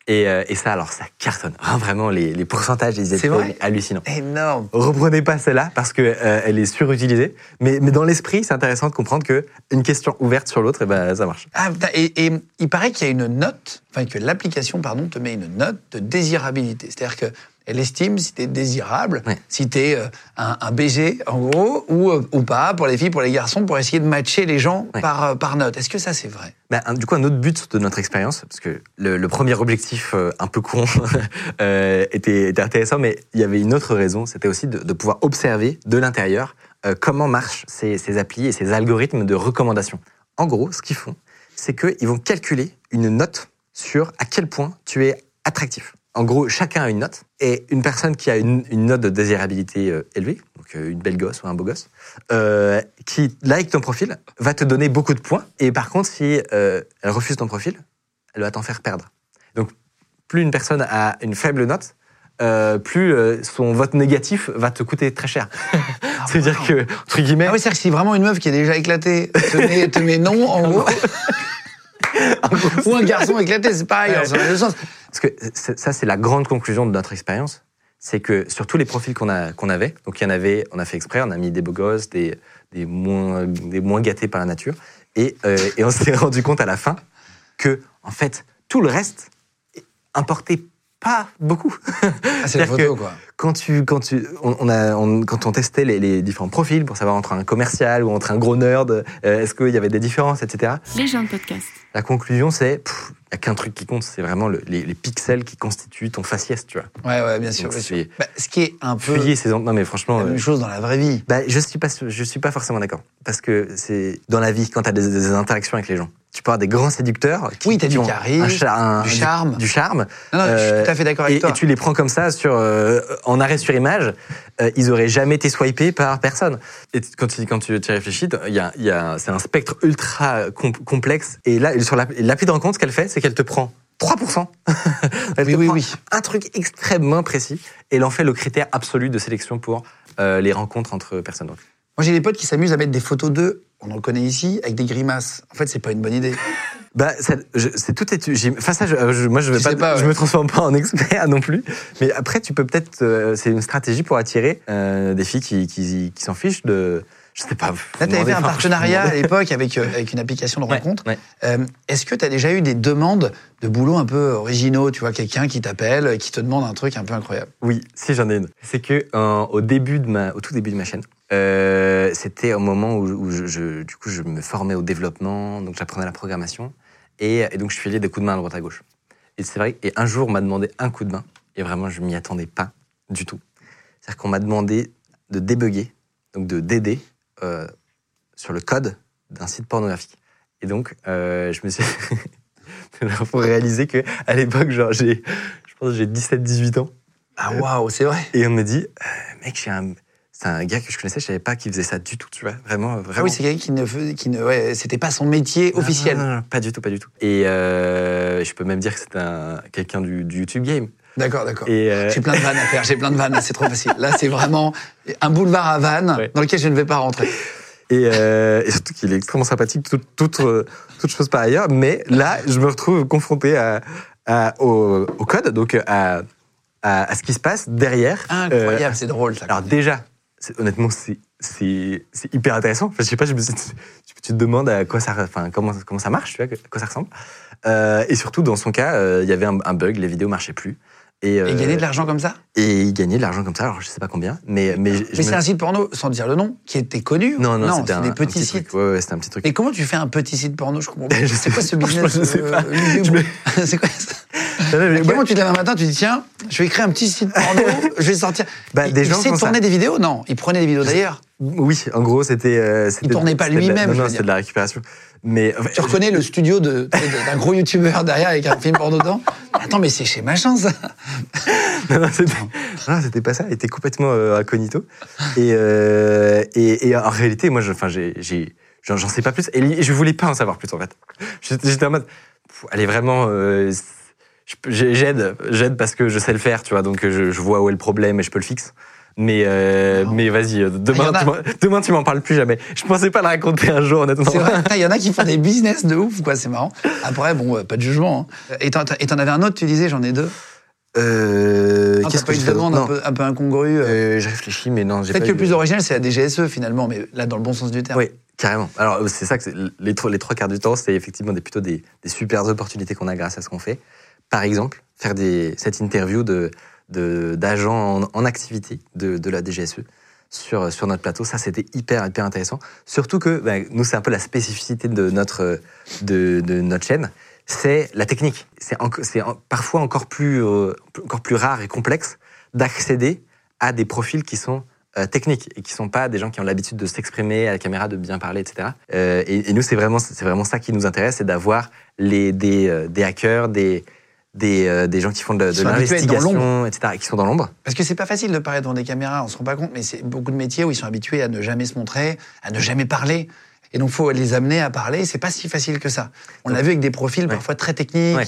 Et, euh, et ça, alors, ça cartonne. Ah, vraiment, les, les pourcentages, ils C'est étaient vrai? hallucinants. Énorme. Reprenez pas celle-là parce que euh, elle est surutilisée. Mais, mais dans l'esprit, c'est intéressant de comprendre que une question ouverte sur l'autre, eh ben, ça marche. Ah, et, et il paraît qu'il y a une note, enfin que l'application, pardon, te met une note de désirabilité. C'est-à-dire qu'elle estime si t'es désirable, Ouais. si t'es euh, un, un BG, en gros, ou, euh, ou pas, pour les filles, pour les garçons, pour essayer de matcher les gens Ouais. par, euh, par note. Est-ce que ça, c'est vrai? Un- du coup, un autre but de notre expérience, parce que le, le premier objectif un peu con était, était intéressant, mais il y avait une autre raison, c'était aussi de, de pouvoir observer de l'intérieur comment marchent ces, ces applis et ces algorithmes de recommandation. En gros, ce qu'ils font, c'est qu'ils vont calculer une note sur à quel point tu es attractif. En gros, chacun a une note, et une personne qui a une, une note de désirabilité euh, élevée, donc euh, une belle gosse ou un beau gosse, euh, qui like ton profil, va te donner beaucoup de points, et par contre, si elle refuse ton profil, elle va t'en faire perdre. Donc, plus une personne a une faible note, euh, plus euh, son vote négatif va te coûter très cher. C'est-à-dire que, entre guillemets, Ah oui, c'est-à-dire que si vraiment une meuf qui est déjà éclatée te met, te met non, en gros. Ou un garçon éclaté, c'est pareil, Ouais. sens. Parce que ça, c'est la grande conclusion de notre expérience. C'est que sur tous les profils qu'on avait, donc il y en avait, on a fait exprès, on a mis des beaux gosses, des, des, moins, des moins gâtés par la nature, et, euh, et on s'est rendu compte à la fin que, en fait, tout le reste importait pas beaucoup. Ah, c'est la photo, que quoi. Quand, tu, quand, tu, on, on a, on- quand on testait les, les différents profils pour savoir entre un commercial ou entre un gros nerd, euh, est-ce qu'il y avait des différences, etc. Les gens de podcast. La conclusion, c'est il n'y a qu'un truc qui compte, c'est vraiment le- les, les pixels qui constituent ton faciès, tu vois. Ouais, ouais, bien sûr. Donc bien sûr. Bah, ce qui est un peu Fuyer ces Non, mais franchement. la euh, même chose dans la vraie vie. bah, je suis pas, je suis pas forcément d'accord. Parce que c'est dans la vie, quand tu as des, des interactions avec les gens, tu peux avoir des grands séducteurs qui, Oui, t'as qui du ont charisme, un cha- un- du charme. du, charme. Non, non, je suis Euh, tout à fait d'accord avec et, toi. et tu les prends comme ça sur, euh, en arrêt sur image, euh, ils auraient jamais été swipés par personne. Et quand tu, quand tu, y réfléchis, il y a, il y a, c'est un spectre ultra com- complexe. Et là, sur l'app- l'appli de rencontre, ce qu'elle fait, c'est qu'elle te prend 3%. Elle Oui, te oui, prend oui. Un truc extrêmement précis et elle en fait le critère absolu de sélection pour euh, les rencontres entre personnes. Donc, Moi, j'ai des potes qui s'amusent à mettre des photos d'eux, on en le connaît ici, avec des grimaces. En fait, c'est pas une bonne idée. Bah, c'est tout étu- j'ai- Enfin, ça, je, euh, je- moi, je vais Tu pas, je me transforme pas en expert non plus. Mais après, tu peux peut-être, euh, c'est une stratégie pour attirer euh, des filles qui, qui, qui s'en fichent de, je sais pas. Là, tu avais fait un partenariat à l'époque avec, euh, avec une application de rencontre. ouais. Est-ce que tu as déjà eu des demandes de boulot un peu originaux Tu vois, quelqu'un qui t'appelle, qui te demande un truc un peu incroyable? Oui, si j'en ai une. C'est que au début de ma, au tout début de ma chaîne, euh, c'était au moment où, où je, je- du coup, je me formais au développement, donc j'apprenais la programmation, et, et donc je filais des coups de main à droite à gauche. Et c'est vrai, et un jour on m'a demandé un coup de main, et vraiment je m'y attendais pas du tout. C'est-à-dire qu'on m'a demandé de débugger, donc de d'aider euh, sur le code d'un site pornographique. Et donc, euh, je me suis. Faut réaliser que à l'époque, genre, j'ai, je pense j'ai 17-18 ans. Ah, waouh, c'est vrai. Et on me dit, euh, mec, j'ai un, c'est un gars que je connaissais, je savais pas qu'il faisait ça du tout, tu vois, vraiment, vraiment. Ah oui, c'est quelqu'un qui ne faisait, qui ne, ouais, c'était pas son métier officiel. Non, non, non, pas du tout, pas du tout. Et euh, je peux même dire que c'était un, quelqu'un du, du YouTube Game. D'accord, d'accord. Euh, J'ai plein de vannes à faire, j'ai plein de vannes, c'est trop facile. Là, c'est vraiment un boulevard à vannes Ouais. dans lequel je ne vais pas rentrer. et, euh, et surtout qu'il est extrêmement sympathique, toute, toute, euh, toute chose par ailleurs. Mais là, je me retrouve confronté à, à- au, au code, donc à, à, à ce qui se passe derrière. Incroyable, Euh, c'est drôle. Ça. Alors déjà, c'est- honnêtement, c'est hyper intéressant. Enfin, je sais pas, tu, te demandes à quoi ça, enfin comment comment ça marche, tu vois, à quoi ça ressemble. Euh, et surtout, dans son cas, euh, il y avait un, bug, les vidéos marchaient plus. Et, Et euh, gagner de l'argent comme ça? Et gagnait de l'argent comme ça. Alors je sais pas combien, mais mais, Mais me- c'est un site porno, sans dire le nom, qui était connu non non, c'était c'est un, des un petits petit sites. truc. Ouais, ouais, c'était un petit truc. Mais comment tu fais un petit site porno Je comprends pas. C'est quoi ce business je sais euh, pas. Me- C'est quoi ça Non, non, moment tu te lèves un matin, tu dis tiens, je vais créer un petit site porno, je vais sortir. Bah, il, des il gens sait ça. tourner des vidéos? Non, il prenait des vidéos d'ailleurs. Oui, en gros, c'était. euh, c'était- tournait pas lui-même, Non, non, c'était de la récupération. Mais en fait, Tu reconnais le studio d'un gros youtubeur derrière avec un film porno dedans? Attends, mais c'est chez machin ça non, non, c'était, pas ça. Il était complètement euh, incognito. Et, euh, et, et en réalité, moi, je, enfin, j'ai, j'en, sais pas plus. Et je voulais pas en savoir plus, en fait. J'étais, en mode, elle est vraiment. euh, j'aide, j'aide parce que je sais le faire, tu vois. Donc, je, je vois où est le problème et je peux le fixer. Mais, euh, mais vas-y, euh, Ah, demain, a. tu m'en, demain, tu m'en parles plus jamais. Je pensais pas le raconter un jour, honnêtement. C'est vrai, Putain, il y en a qui font des business de ouf, quoi, c'est marrant. Après, bon, euh, pas de jugement. hein. Et t'en avais un autre, tu disais, j'en ai deux. Euh, qu'est-ce que je demande un peu, un peu incongrue euh. Je réfléchis, mais non, j'ai Peut-être que eu le plus original, c'est la DGSE finalement, mais là, dans le bon sens du terme. Oui, carrément. Alors, c'est ça que les, trois- les trois quarts du temps, c'est effectivement des, plutôt des, des super opportunités qu'on a grâce à ce qu'on fait. Par exemple, faire des, cette interview de- d'agents en, activité de, la DGSE sur, sur notre plateau. Ça, c'était hyper, hyper intéressant. Surtout que ben, nous, c'est un peu la spécificité de notre, de, de notre chaîne. C'est la technique. C'est, parfois encore plus, euh, encore plus rare et complexe d'accéder à des profils qui sont euh, techniques et qui sont pas des gens qui ont l'habitude de s'exprimer à la caméra, de bien parler, etc. Euh, et, et nous, c'est vraiment, c'est vraiment ça qui nous intéresse, c'est d'avoir les, des, des hackers, des, des, euh, des gens qui font de, l'investigation, etc., qui sont dans l'ombre. Parce que c'est pas facile de parler devant des caméras, on se rend pas compte, mais c'est beaucoup de métiers où ils sont habitués à ne jamais se montrer, à ne jamais parler. Et donc, faut les amener à parler. C'est pas si facile que ça. On l'a vu avec des profils Ouais. parfois très techniques. Ouais.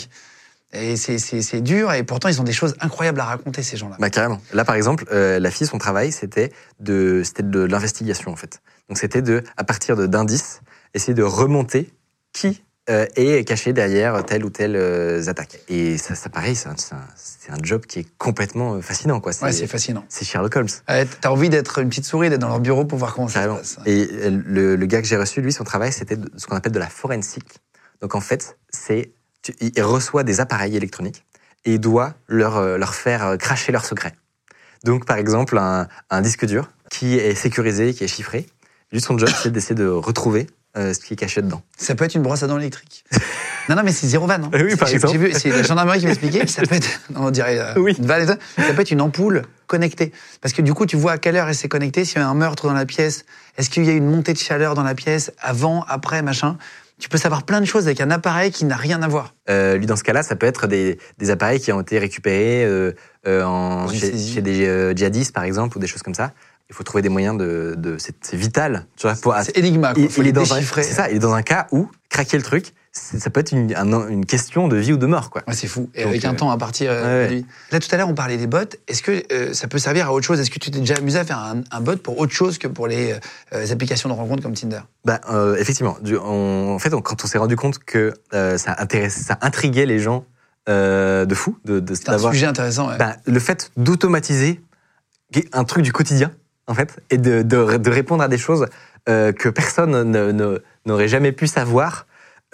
Et c'est- dur. Et pourtant, ils ont des choses incroyables à raconter, ces gens-là. Bah carrément. Là par exemple, euh, la fille, son travail, c'était de, c'était de l'investigation en fait. Donc c'était de, à partir de- d'indices, essayer de remonter qui euh, est caché derrière telle ou telle euh, attaque. Et ça, ça pareil, c'est un, c'est un- c'est un job qui est complètement euh, fascinant quoi. Ouais, c'est fascinant. c'est Sherlock Holmes. Ouais, T'as envie d'être une petite souris, d'être dans leur bureau pour voir comment ça se passe. Et le, le gars que j'ai reçu, lui, son travail, c'était ce qu'on appelle de la forensique. Donc en fait, c'est tu- il reçoit des appareils électroniques et il doit leur, euh, leur faire cracher leurs secrets. Donc par exemple, un, un disque dur qui est sécurisé, qui est chiffré. Lui, son job, c'est d'essayer de retrouver euh, ce qui est caché dedans. Ça peut être une brosse à dents électrique. non, non, mais c'est zéro vanne. hein. Oui, par exemple. J'ai vu, c'est la gendarmerie qui m'expliquait. Ça peut être, on dirait euh, Oui. une vanne. Ça peut être une ampoule connectée. Parce que du coup, tu vois à quelle heure elle s'est connectée, s'il y a un meurtre dans la pièce, est-ce qu'il y a une montée de chaleur dans la pièce, avant, après, machin. Tu peux savoir plein de choses avec un appareil qui n'a rien à voir. Euh, lui, dans ce cas-là, ça peut être des, des appareils qui ont été récupérés euh, euh, en, chez, chez des euh, djihadistes, par exemple, ou des choses comme ça. Il faut trouver des moyens de... de c'est vital. Tu vois, pour, C'est Enigma, quoi. il, Faut il les est dans un, c'est ça, il est dans un cas où craquer le truc, ça peut être une, un- une question de vie ou de mort, quoi. Ouais, c'est fou. Et Donc, avec un euh, temps à partir. euh, ouais, ouais. Là, tout à l'heure, on parlait des bots. Est-ce que euh, ça peut servir à autre chose? Est-ce que tu t'es déjà amusé à faire un, un bot pour autre chose que pour les applications de rencontres comme Tinder? Bah, effectivement, du- on- en fait, on- quand on s'est rendu compte que ça, intéresse, ça intriguait les gens de fou, de, de C'est un sujet intéressant. bah, le fait d'automatiser un truc du quotidien, en fait, et de, de- de répondre à des choses euh, que personne ne- ne- n'aurait jamais pu savoir.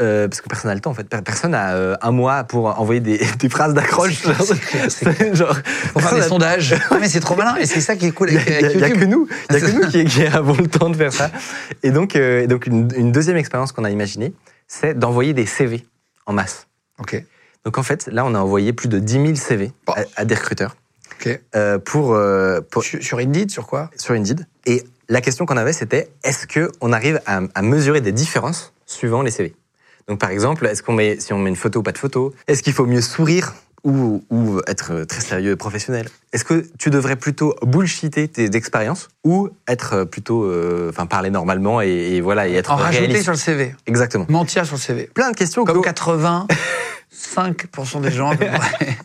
euh, parce que personne n'a le temps en fait. Per- Personne a euh, un mois pour envoyer des, des phrases d'accroche. Clair, genre, Pour faire des a- sondages. Ouais, mais c'est trop malin. Et c'est ça qui est cool Il n'y avec, a, a que nous, y a que nous qui, qui avons le temps de faire ça. Et donc, euh, et donc une, une deuxième expérience qu'on a imaginée, c'est d'envoyer des CV en masse. Ok. Donc en fait, là, on a envoyé plus de 10 000 CV Bon. à, à des recruteurs Euh, pour, euh, pour- Sur, sur Indeed, sur quoi? Sur Indeed. Et la question qu'on avait, c'était est-ce qu'on arrive à, à mesurer des différences suivant les CV Donc par exemple, est-ce qu'on met, si on met une photo ou pas de photo Est-ce qu'il faut mieux sourire ou, ou être très sérieux et professionnel? Est-ce que tu devrais plutôt bullshiter tes expériences ou être plutôt, euh, enfin parler normalement et, et voilà et être En rajouter sur le CV. Exactement. Mentir sur le CV. Plein de questions Comme que- 85% des gens à peu près,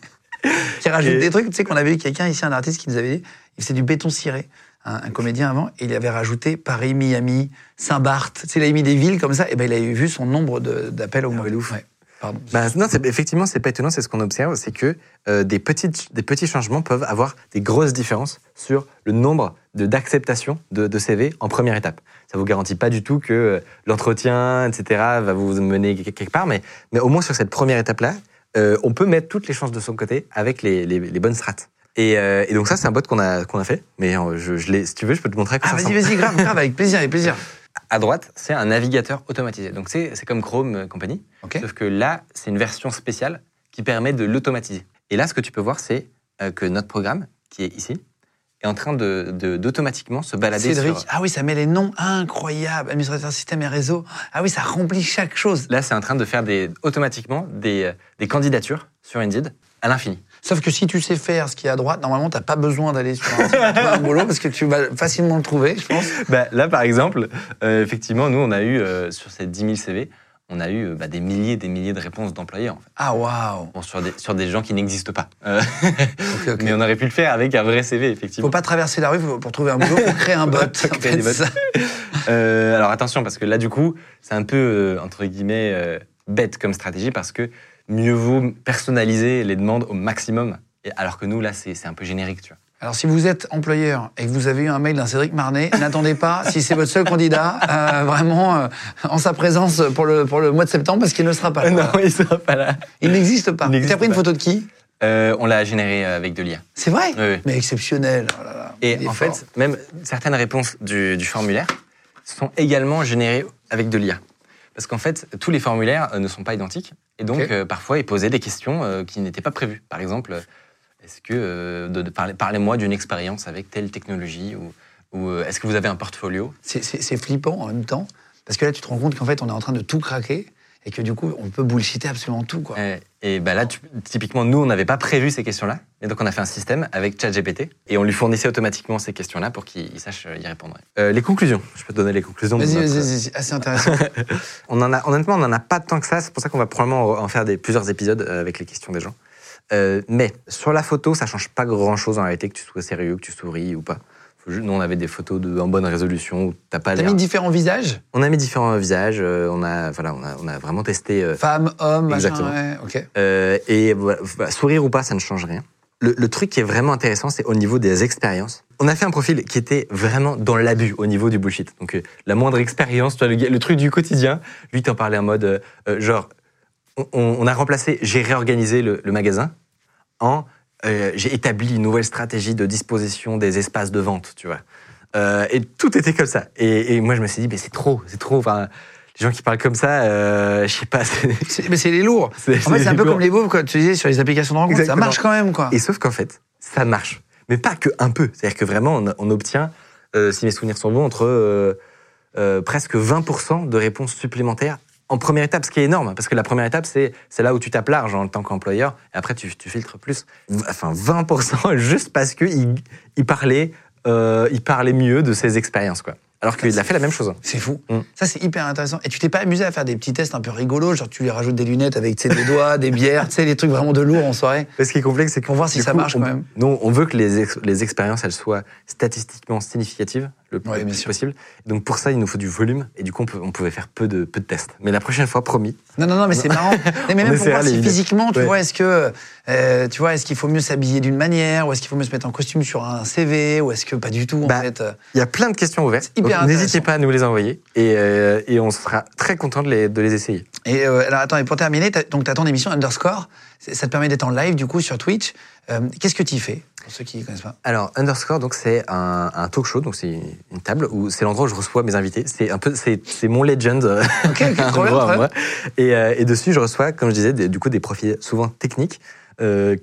Et- des trucs. Tu sais qu'on avait eu quelqu'un ici, un artiste qui nous avait dit, il faisait du béton ciré, un, un comédien avant, et il avait rajouté Paris, Miami, Saint-Barth. Tu sais, il avait mis des villes comme ça, et ben il avait vu son nombre de- d'appels au mois. Ouais. Pardon. Bah, non, effectivement, c'est pas étonnant. C'est ce qu'on observe, c'est que euh, des, petites, des petits changements peuvent avoir des grosses différences sur le nombre de- d'acceptations de, de CV en première étape. Ça vous garantit pas du tout que euh, l'entretien, etc., va vous mener quelque part, mais, mais au moins sur cette première étape-là, euh, on peut mettre toutes les chances de son côté avec les, les- les bonnes strates. Et, euh, et donc ça, c'est un bot qu'on a, qu'on a fait. Mais euh, je, si tu veux, je peux te montrer Ah, vas-y, vas-y, grave, grave, avec plaisir, avec plaisir. À droite, c'est un navigateur automatisé. Donc c'est comme Chrome compagnie. Ok. Sauf que là, c'est une version spéciale qui permet de l'automatiser. Et là, ce que tu peux voir, c'est que notre programme, qui est ici, est en train de- de- d'automatiquement se balader Cédric, sur... ah oui, ça met les noms incroyables. Administrateur système et réseau. Ah oui, ça remplit chaque chose. Là, c'est en train de faire des, automatiquement des, euh, des candidatures sur Indeed à l'infini. Sauf que si tu sais faire ce qui est à droite, normalement, t'as pas besoin d'aller sur un boulot parce que tu vas facilement le trouver, je pense. Bah, là, par exemple, euh, effectivement, nous, on a eu, euh, sur ces 10 000 CV, on a eu euh, bah, des milliers et des milliers de réponses d'employeurs, en fait. Ah waouh. Bon, sur, des, sur des gens qui n'existent pas. Euh. Mais on aurait pu le faire avec un vrai CV, Faut effectivement. pas traverser la rue faut- pour trouver un boulot, faut créer un bot. Faut créer des bots. ça. Euh, alors attention, parce que là, du coup, c'est un peu, euh, entre guillemets, bête comme stratégie, parce que mieux vaut personnaliser les demandes au maximum, et, alors que nous, là, c'est un peu générique, tu vois. Alors, si vous êtes employeur et que vous avez eu un mail d'un Cédric Marnet, n'attendez pas, si c'est votre seul candidat, euh, vraiment euh, en sa présence pour le, pour le mois de septembre, parce qu'il ne sera pas là. non, il sera pas là. Il n'existe pas. Tu as pris une photo de qui Euh, on l'a généré avec de l'IA. C'est vrai Oui, oui. Mais exceptionnel. Oh là là, il Et en fort. fait, même certaines réponses du, du formulaire sont également générées avec de l'IA. Parce qu'en fait, tous les formulaires ne sont pas identiques. Et donc, euh, parfois, ils posaient des questions euh, qui n'étaient pas prévues. Par exemple, euh, est-ce que, euh, de, de parler, parlez-moi d'une expérience avec telle technologie ou Ou euh, est-ce que vous avez un portfolio? C'est- C'est c'est flippant en même temps, parce que là, tu te rends compte qu'en fait, on est en train de tout craquer et que du coup, on peut bullshiter absolument tout. Quoi. Euh, Et bah là, tu- typiquement, nous, on n'avait pas prévu ces questions-là. Et donc, on a fait un système avec ChatGPT et on lui fournissait automatiquement ces questions-là pour qu'il il sache euh, y répondre. Euh, les conclusions. Je peux te donner les conclusions. de Vas-y, notre- vas-y, vas-y, assez intéressant. On en a, honnêtement, on n'en a pas tant que ça. C'est pour ça qu'on va probablement en faire des, plusieurs épisodes avec les questions des gens. Euh, mais sur la photo, ça change pas grand-chose en réalité, que tu sois sérieux, que tu souris ou pas. Nous, on avait des photos de, en bonne résolution où t'as pas T'as mis différents visages? On a mis différents visages. euh, on a, voilà, on a, on a vraiment testé. euh, Femmes, hommes, machin, Exactement. ouais. Euh, et voilà, sourire ou pas, ça ne change rien. Le, le truc qui est vraiment intéressant, c'est au niveau des expériences. On a fait un profil qui était vraiment dans l'abus au niveau du bullshit. Donc la moindre expérience, le, le truc du quotidien, lui t'en parlait en mode genre, on, on a remplacé, j'ai réorganisé le, le magasin en euh, j'ai établi une nouvelle stratégie de disposition des espaces de vente, tu vois. Euh, et tout était comme ça. Et, et moi je me suis dit, mais c'est trop, c'est trop. Enfin, les gens qui parlent comme ça, euh, je sais pas. Mais c'est les lourds. C'est- En fait, c'est un peu comme les quand tu disais sur les applications de rencontre. Ça marche quand même, quoi. Et sauf qu'en fait, ça marche. Mais pas que un peu. C'est-à-dire que vraiment, on, on obtient, euh, si mes souvenirs sont bons, entre presque 20% de réponses supplémentaires en première étape, ce qui est énorme. Parce que la première étape, c'est là où tu tapes large en tant qu'employeur. Et après, tu, tu filtres plus. Enfin, 20% juste parce qu'il il parlait, euh, il parlait mieux de ses expériences. quoi. Alors qu'il a fait la même chose. C'est fou. Mm. Ça, c'est hyper intéressant. Et tu t'es pas amusé à faire des petits tests un peu rigolos, genre tu lui rajoutes des lunettes avec des doigts, des bières, tu sais, des trucs vraiment de lourd en soirée. Mais ce qui est complexe, c'est que Pour voir si ça coup, marche on- quand même. Nous, on veut que les, ex- les expériences, elles soient statistiquement significatives le plus, Ouais, possible. Donc pour ça, il nous faut du volume. Et du coup, on, peut- on pouvait faire peu de, peu de tests. Mais la prochaine fois, promis. Non, non, non, mais c'est marrant. Mais même pour voir si physiquement, tu Ouais. vois, est-ce que, euh, tu vois, est-ce qu'il faut mieux s'habiller d'une manière, ou est-ce qu'il faut mieux se mettre en costume sur un CV, ou est-ce que pas du tout, en Bah, fait. euh. Il y a plein de questions ouvertes. N'hésitez pas à nous les envoyer. Et, euh, et on sera très content de les, de les essayer. Et euh, alors attends, et pour terminer, t'as- donc tu as ton émission Underscore, ça te permet d'être en live du coup sur Twitch. Euh, Qu'est-ce que tu y fais pour ceux qui ne connaissent pas? Alors, Underscore, donc c'est un, un talk show, donc c'est une table où c'est l'endroit où je reçois mes invités. C'est un peu, c'est mon legend. Ok, ok, un trop bien, moi. Et, euh, et dessus, je reçois, comme je disais, des- du coup, des profils souvent techniques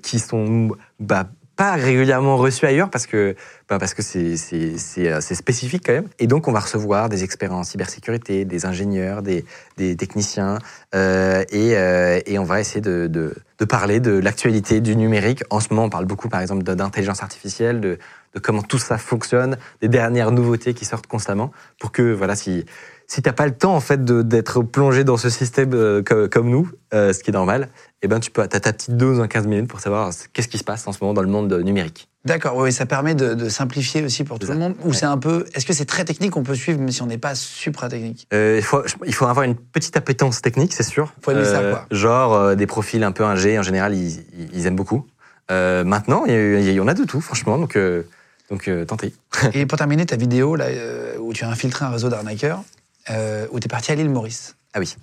qui sont bah, pas régulièrement reçus ailleurs parce que bah, parce que euh, c'est spécifique quand même. Et donc, on va recevoir des experts en cybersécurité, des ingénieurs, des des techniciens, euh, et euh, et on va essayer de de, de parler de l'actualité du numérique. En ce moment, on parle beaucoup, par exemple, d'intelligence artificielle, de de comment tout ça fonctionne, des dernières nouveautés qui sortent constamment, pour que voilà si si t'as pas le temps en fait d'être plongé dans ce système euh, co- comme nous, euh, ce qui est normal, eh ben tu peux t'as ta petite dose en 15 minutes pour savoir qu'est-ce qui se passe en ce moment dans le monde euh, numérique. D'accord, oui, ça permet de, de simplifier aussi pour tout le monde. Ou Ouais. c'est un peu. Est-ce que c'est très technique, on peut suivre même si on n'est pas supra technique? Euh, il faut il faut avoir une petite appétence technique, c'est sûr. Faut aimer ça, quoi. Genre des profils un peu ingé, en général ils, aiment beaucoup. Maintenant, il y, en a de tout, franchement, donc donc euh, tentez. Et pour terminer, ta vidéo là, euh, où tu as infiltré un réseau d'arnaqueurs, euh, où tu es parti à l'île Maurice. Ah oui.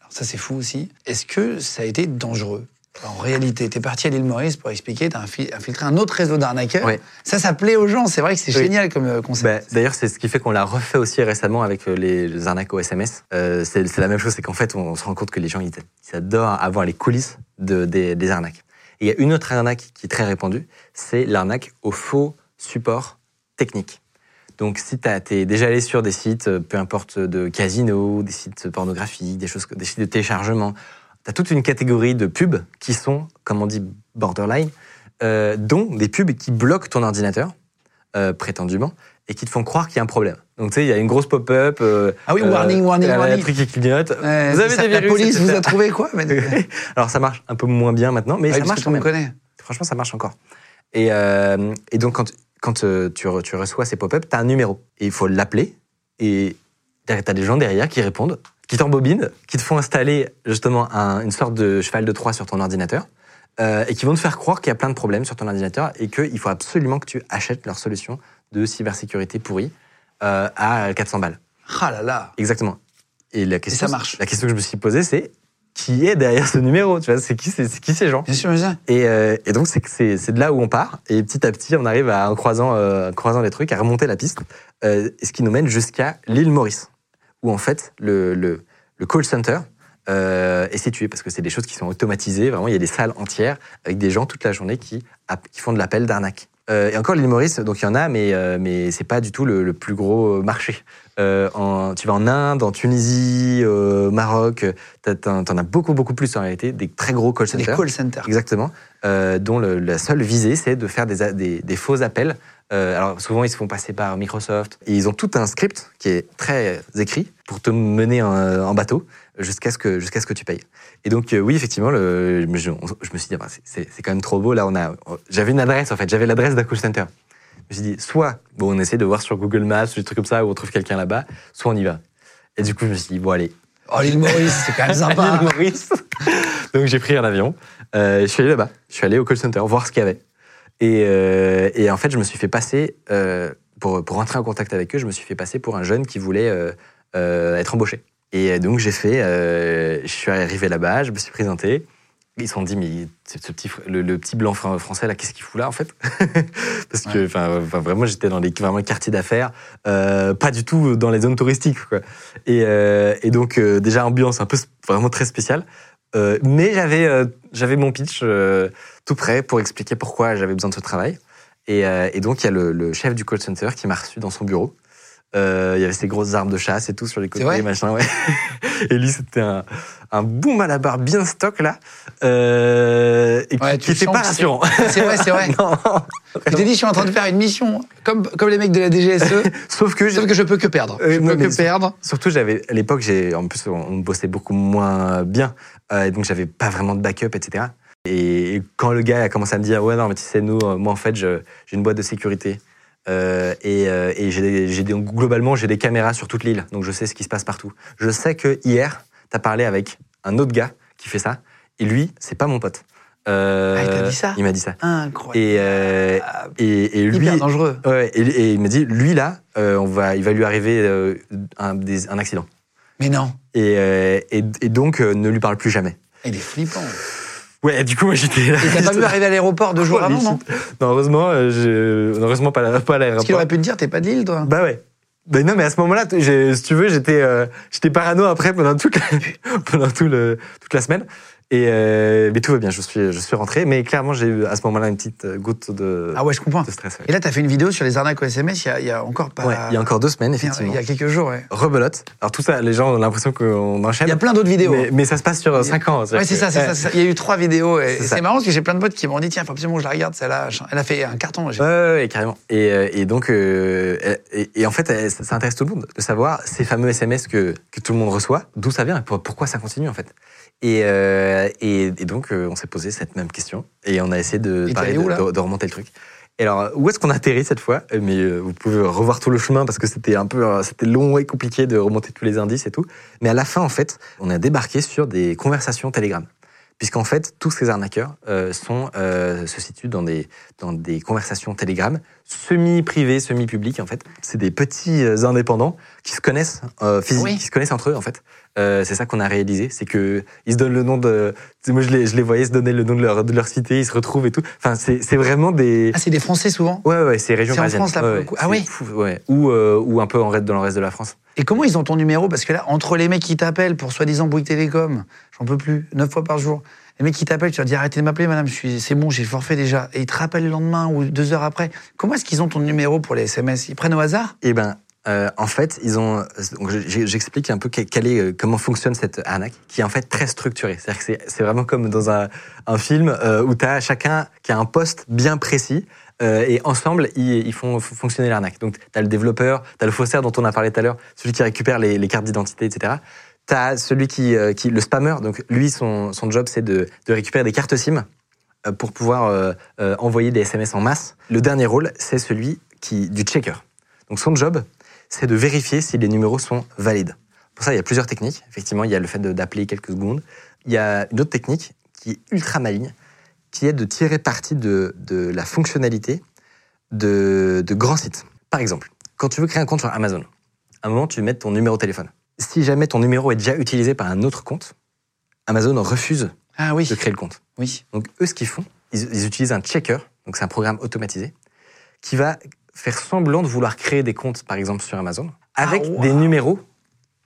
Alors ça, c'est fou aussi. Est-ce que ça a été dangereux? En réalité, tu es parti à l'île Maurice pour expliquer, tu as infiltré un autre réseau d'arnaqueurs. Ouais. Ça, ça plaît aux gens. C'est vrai que c'est Oui. génial comme euh, concept. Bah, D'ailleurs, c'est ce qui fait qu'on l'a refait aussi récemment avec euh, les, les arnaques au SMS. Euh, c'est c'est la même chose, c'est qu'en fait, on, on se rend compte que les gens, ils, ils adorent avoir les coulisses de, des, des arnaques. Et il y a une autre arnaque qui est très répandue, c'est l'arnaque au faux support technique. Donc, si tu es déjà allé sur des sites, euh, peu importe de casino, des sites pornographiques, des choses, des sites de téléchargement, tu as toute une catégorie de pubs qui sont, comme on dit, borderline, euh, dont des pubs qui bloquent ton ordinateur, euh, prétendument, et qui te font croire qu'il y a un problème. Donc, tu sais, il y a une grosse pop-up. euh, Ah oui, warning, warning, warning. Un truc qui clignote. Euh, vous avez ça- des la virus, police vous a trouvé quoi Alors, ça marche un peu moins bien maintenant, mais ça marche quand même. connaît. Franchement, ça marche encore. Et, euh, et donc, quand, quand euh, tu, re- tu reçois ces pop-up, tu as un numéro. Et il faut l'appeler. Et tu as des gens derrière qui répondent, qui t'embobinent, qui te font installer justement un- une sorte de cheval de Troie sur ton ordinateur. euh, et qui vont te faire croire qu'il y a plein de problèmes sur ton ordinateur et qu'il faut absolument que tu achètes leur solution de cybersécurité pourrie euh, à 400 balles. Ah là là. Exactement. Et la question, ça marche. La question que je me suis posée, c'est qui est derrière ce numéro Tu vois, c'est qui, c'est qui ces gens? Bien sûr, bien sûr. et, euh, et donc, c'est de là où on part. Et petit à petit, on arrive à, en croisant, euh, en croisant les trucs, à remonter la piste. Euh, ce qui nous mène jusqu'à l'île Maurice, où en fait, le, le, le call center euh, est situé, parce que c'est des choses qui sont automatisées. Vraiment, il y a des salles entières avec des gens toute la journée qui, qui font de l'appel d'arnaque. Euh, et encore l'île Maurice, donc il y en a, mais, mais c'est pas du tout le, le plus gros marché. Euh, en, tu vas en Inde, en Tunisie, au Maroc, t'en as beaucoup, beaucoup plus en réalité, des très gros call C'est des centers. call centers. Exactement. Euh, dont le- la seule visée, c'est de faire des, a- des, des faux appels. Euh, alors souvent, ils se font passer par Microsoft. Et ils ont tout un script qui est très écrit pour te mener en, en bateau jusqu'à ce, que, jusqu'à ce que tu payes. Et donc, euh, oui, effectivement, le, je, me suis dit, bah, c'est- c'est c'est quand même trop beau. Là, on a, j'avais une adresse, en fait. J'avais l'adresse d'un call center. Je me suis dit, soit bon, on essaie de voir sur Google Maps des trucs comme ça où on trouve quelqu'un là-bas, soit on y va. Et du coup, je me suis dit, bon, allez, Oh, l'île Maurice, c'est quand même sympa. l'île Maurice. Donc j'ai pris un avion. Euh, je suis allé là-bas. Je suis allé au call center voir ce qu'il y avait. Et, euh, et en fait, je me suis fait passer, euh, pour, pour rentrer en contact avec eux, je me suis fait passer pour un jeune qui voulait être embauché. Et donc j'ai fait, je suis arrivé là-bas, je me suis présenté. Ils se sont dit, mais ce petit, le, le petit blanc fran- français là, qu'est-ce qu'il fout là en fait? Parce que, enfin, vraiment, j'étais dans les vraiment quartiers d'affaires, euh, pas du tout dans les zones touristiques. Quoi. Et, euh, et donc, euh, déjà, ambiance un peu vraiment très spéciale. Mais j'avais j'avais mon pitch tout prêt pour expliquer pourquoi j'avais besoin de ce travail. Et, et donc, il y a le, le chef du call center qui m'a reçu dans son bureau. Il y avait ses grosses armes de chasse et tout sur les côtés, machin, ouais. et lui, c'était un, un bon malabar bien stock, là. Euh, et Ouais, qui tu était sens pas rassurant. C'est vrai, c'est vrai. non. Je t'ai dit, je suis en train de faire une mission, comme, comme les mecs de la DGSE, Sauf que, sauf que je peux que perdre. Euh, je peux que perdre. Surtout, j'avais à l'époque, j'ai en plus on bossait beaucoup moins bien, euh, donc j'avais pas vraiment de backup, etc. Et, et quand le gars a commencé à me dire ouais non mais tu sais nous, euh, moi en fait je- j'ai une boîte de sécurité euh, et, euh, et j'ai globalement j'ai des caméras sur toute l'île, donc je sais ce qui se passe partout. Je sais que hier t'as parlé avec un autre gars qui fait ça, et lui c'est pas mon pote. Euh, Ah, il t'a dit ça Il m'a dit ça. Incroyable. Et, euh, et, et lui, Hyper dangereux. Ouais, et, et il m'a dit, lui là, euh, on va, il va lui arriver euh, un, des- un accident. Mais non, Et, et, donc, ne lui parle plus jamais. il est flippant. Ouais, du coup, moi j'étais là. Et t'as pas vu arriver à l'aéroport deux jours avant, non. Non, heureusement, je- heureusement pas, à- pas à Parce qu'il l'aéroport. aurait pu te dire, t'es pas de l'île, toi. Bah ouais. Bah non, mais à ce moment-là, si tu veux, j'étais euh, j'étais parano après pendant toute la, pendant le, toute la semaine. Et euh, mais tout va bien, je suis, je suis rentré. Mais clairement, j'ai eu à ce moment-là une petite euh, goutte de, Ah ouais, je comprends. de stress. ouais. Et là, t'as fait une vidéo sur les arnaques au SMS il y a, il y a encore pas. Ouais, il y a encore deux semaines, effectivement. il y a quelques jours, ouais. Rebelote. Alors tout ça, les gens ont l'impression qu'on enchaîne. Il y a plein d'autres vidéos. Mais, mais ça se passe sur 5 ans. Ouais, c'est ça, c'est. Il y a eu trois vidéos. Et C'est marrant parce que j'ai plein de potes qui m'ont dit tiens, faut absolument que je la regarde, celle-là. Elle a fait un carton. Ouais, carrément. Et, euh, et donc, euh, et, et en fait, euh, ça, intéresse tout le monde de savoir ces fameux SMS que, que tout le monde reçoit, d'où ça vient et pour- pourquoi ça continue en fait. Et, euh, et, et donc, euh, on s'est posé cette même question et on a essayé de, Et t'es pareil, allé où, de, là de- de remonter le truc. Et alors, où est-ce qu'on a atterri cette fois? Euh, Mais euh, vous pouvez revoir tout le chemin parce que c'était un peu, c'était long et compliqué de remonter tous les indices et tout. Mais à la fin, en fait, on a débarqué sur des conversations Telegram. Puisqu'en fait, tous ces arnaqueurs sont, se situent dans des, dans des conversations Telegram, semi-privées, semi-publiques, en fait. C'est des petits euh, indépendants qui se connaissent, euh, physiques, Oui. qui se connaissent entre eux, en fait. Euh, c'est ça qu'on a réalisé, c'est que ils se donnent le nom de. Moi, je les, je les voyais se donner le nom de leur, de leur cité, ils se retrouvent et tout. Enfin, c'est c'est vraiment des. Ah, c'est des Français souvent? Ouais, ouais, c'est région C'est en parisienne. France, là, Ouais. Ah oui fou, ouais. Ou, euh, ou un peu en reste, dans le reste de la France. Et comment ils ont ton numéro? Parce que là, entre les mecs qui t'appellent pour soi-disant Bouygues Télécom, j'en peux plus, neuf fois par jour. Les mecs qui t'appellent, tu leur dis arrêtez de m'appeler, madame, c'est bon, j'ai forfait déjà. Et ils te rappellent le lendemain ou deux heures après. Comment est-ce qu'ils ont ton numéro pour les SMS Ils prennent au hasard? Eh ben, euh, en fait, ils ont. J'explique un peu euh, comment fonctionne cette arnaque, qui est en fait très structurée. C'est-à-dire que c'est- vraiment comme dans un, film euh, où tu as chacun qui a un poste bien précis. et ensemble, ils, font fonctionner l'arnaque. Donc, tu as le développeur, tu as le faussaire dont on a parlé tout à l'heure, celui qui récupère les cartes d'identité, etc. Tu as celui qui, euh, qui. Le spammer, donc lui, son, son job, c'est de, de récupérer des cartes SIM euh, pour pouvoir euh, envoyer des SMS en masse. Le dernier rôle, c'est celui qui, du checker. Donc son job, c'est de vérifier si les numéros sont valides. Pour ça, il y a plusieurs techniques. Effectivement, il y a le fait d'appeler quelques secondes. Il y a une autre technique qui est ultra maligne, qui est de tirer parti de, de la fonctionnalité de, de grands sites. Par exemple, quand tu veux créer un compte sur Amazon, à un moment, tu mets ton numéro de téléphone. Si jamais ton numéro est déjà utilisé par un autre compte, Amazon refuse Ah oui. de créer le compte. Oui. Donc eux, ce qu'ils font, ils, ils utilisent un checker, donc c'est un programme automatisé, qui va faire semblant de vouloir créer des comptes, par exemple sur Amazon, avec Ah, wow. des numéros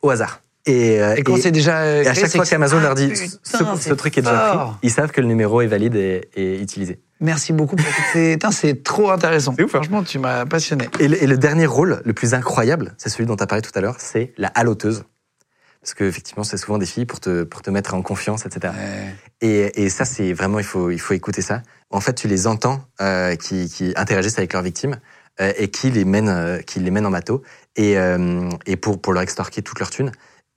au hasard. Et, euh, Et quand c'est déjà. et à chaque fois qu'Amazon leur dit Ah, ce, putain, ce c'est truc est déjà pris, ils savent que le numéro est valide et, et utilisé. Merci beaucoup pour toutes ces... Putain, c'est trop intéressant. Ouf, hein. Franchement, tu m'as passionné. Et le, et le dernier rôle, le plus incroyable, c'est celui dont tu as parlé tout à l'heure, c'est la haloteuse. Parce que effectivement, c'est souvent des filles pour te, pour te mettre en confiance, etc. Ouais. Et, et ça, c'est vraiment, il faut, il faut écouter ça. En fait, tu les entends euh, qui, qui interagissent avec leurs victimes euh, et qui les mènent, euh, qui les mènent en bateau et, euh, et pour, pour leur extorquer toute leur thune.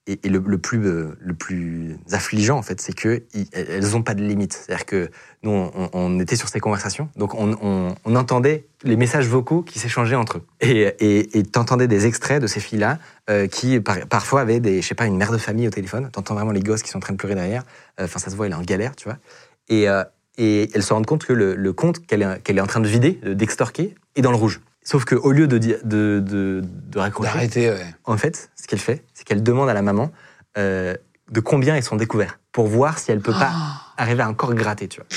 Et, euh, le plus affligeant, en fait, c'est que ils- elles ont pas de limite. C'est-à-dire que nous, on, était sur ces conversations, donc on, entendait les messages vocaux qui s'échangeaient entre eux. Et t'entendais des extraits de ces filles-là euh, qui par- parfois avaient des, je sais pas, une mère de famille au téléphone. T'entends vraiment les gosses qui sont en train de pleurer derrière. Euh, Enfin, ça se voit, elle est en galère, tu vois. Et, euh, elles se rendent compte que le, compte qu'elle est, en train de vider, d'extorquer, est dans le rouge. Sauf qu'au lieu de, de, de, de raccrocher, D'arrêter, ouais. en fait, ce qu'elle fait, c'est qu'elle demande à la maman euh, de combien ils sont découverts pour voir si elle peut pas arriver à encore gratter, tu vois.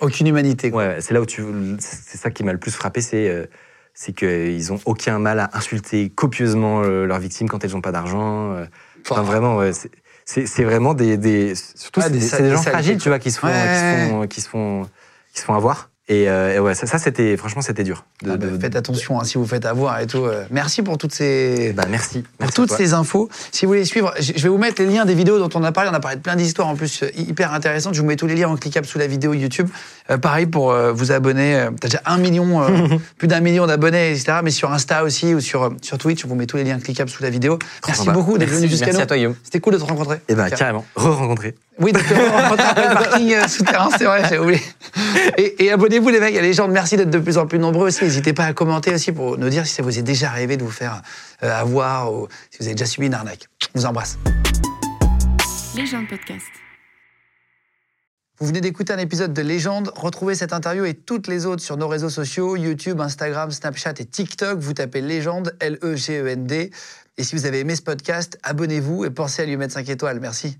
Aucune humanité. quoi. Ouais, c'est là où tu, c'est ça qui m'a le plus frappé, c'est euh, c'est qu'ils ont aucun mal à insulter copieusement euh, leurs victimes quand elles n'ont pas d'argent. euh. Enfin, vraiment, ouais, c'est- c'est c'est vraiment des, des surtout c'est des des, gens fragiles, tu vois, qui se font, Ouais. qui se font, qui se font, qui se font avoir. Et, euh, et ouais, ça, ça, c'était franchement c'était dur. De- Ah bah, de- faites attention hein, si vous faites avoir et tout. euh. Merci pour toutes ces. Bah, merci. Pour merci toutes ces infos, si vous voulez suivre, je je vais vous mettre les liens des vidéos dont on a parlé. On a parlé de plein d'histoires en plus euh, hyper intéressantes. Je vous mets tous les liens en cliquable sous la vidéo YouTube. Euh, pareil pour vous abonner. T'as déjà un million, plus d'un million d'abonnés, etc. Mais sur Insta aussi ou sur, sur Twitch, on vous met tous les liens cliquables sous la vidéo. Merci sympa. beaucoup d'être Merci, venu jusqu'à merci nous. à toi, Guillaume. C'était cool de te rencontrer. Eh ben, carrément, re-rencontrer. Oui, donc on rentre après le parking souterrain, c'est vrai, j'ai oublié. Et, et abonnez-vous les mecs, il y a les gens, merci d'être de plus en plus nombreux aussi. N'hésitez pas à commenter aussi pour nous dire si ça vous est déjà arrivé de vous faire euh, avoir ou si vous avez déjà subi une arnaque. On vous embrasse. Légende podcast. Vous venez d'écouter un épisode de Légende. Retrouvez cette interview et toutes les autres sur nos réseaux sociaux, YouTube, Instagram, Snapchat et TikTok. Vous tapez Légende, L-E-G-E-N-D. Et si vous avez aimé ce podcast, abonnez-vous et pensez à lui mettre 5 étoiles. Merci.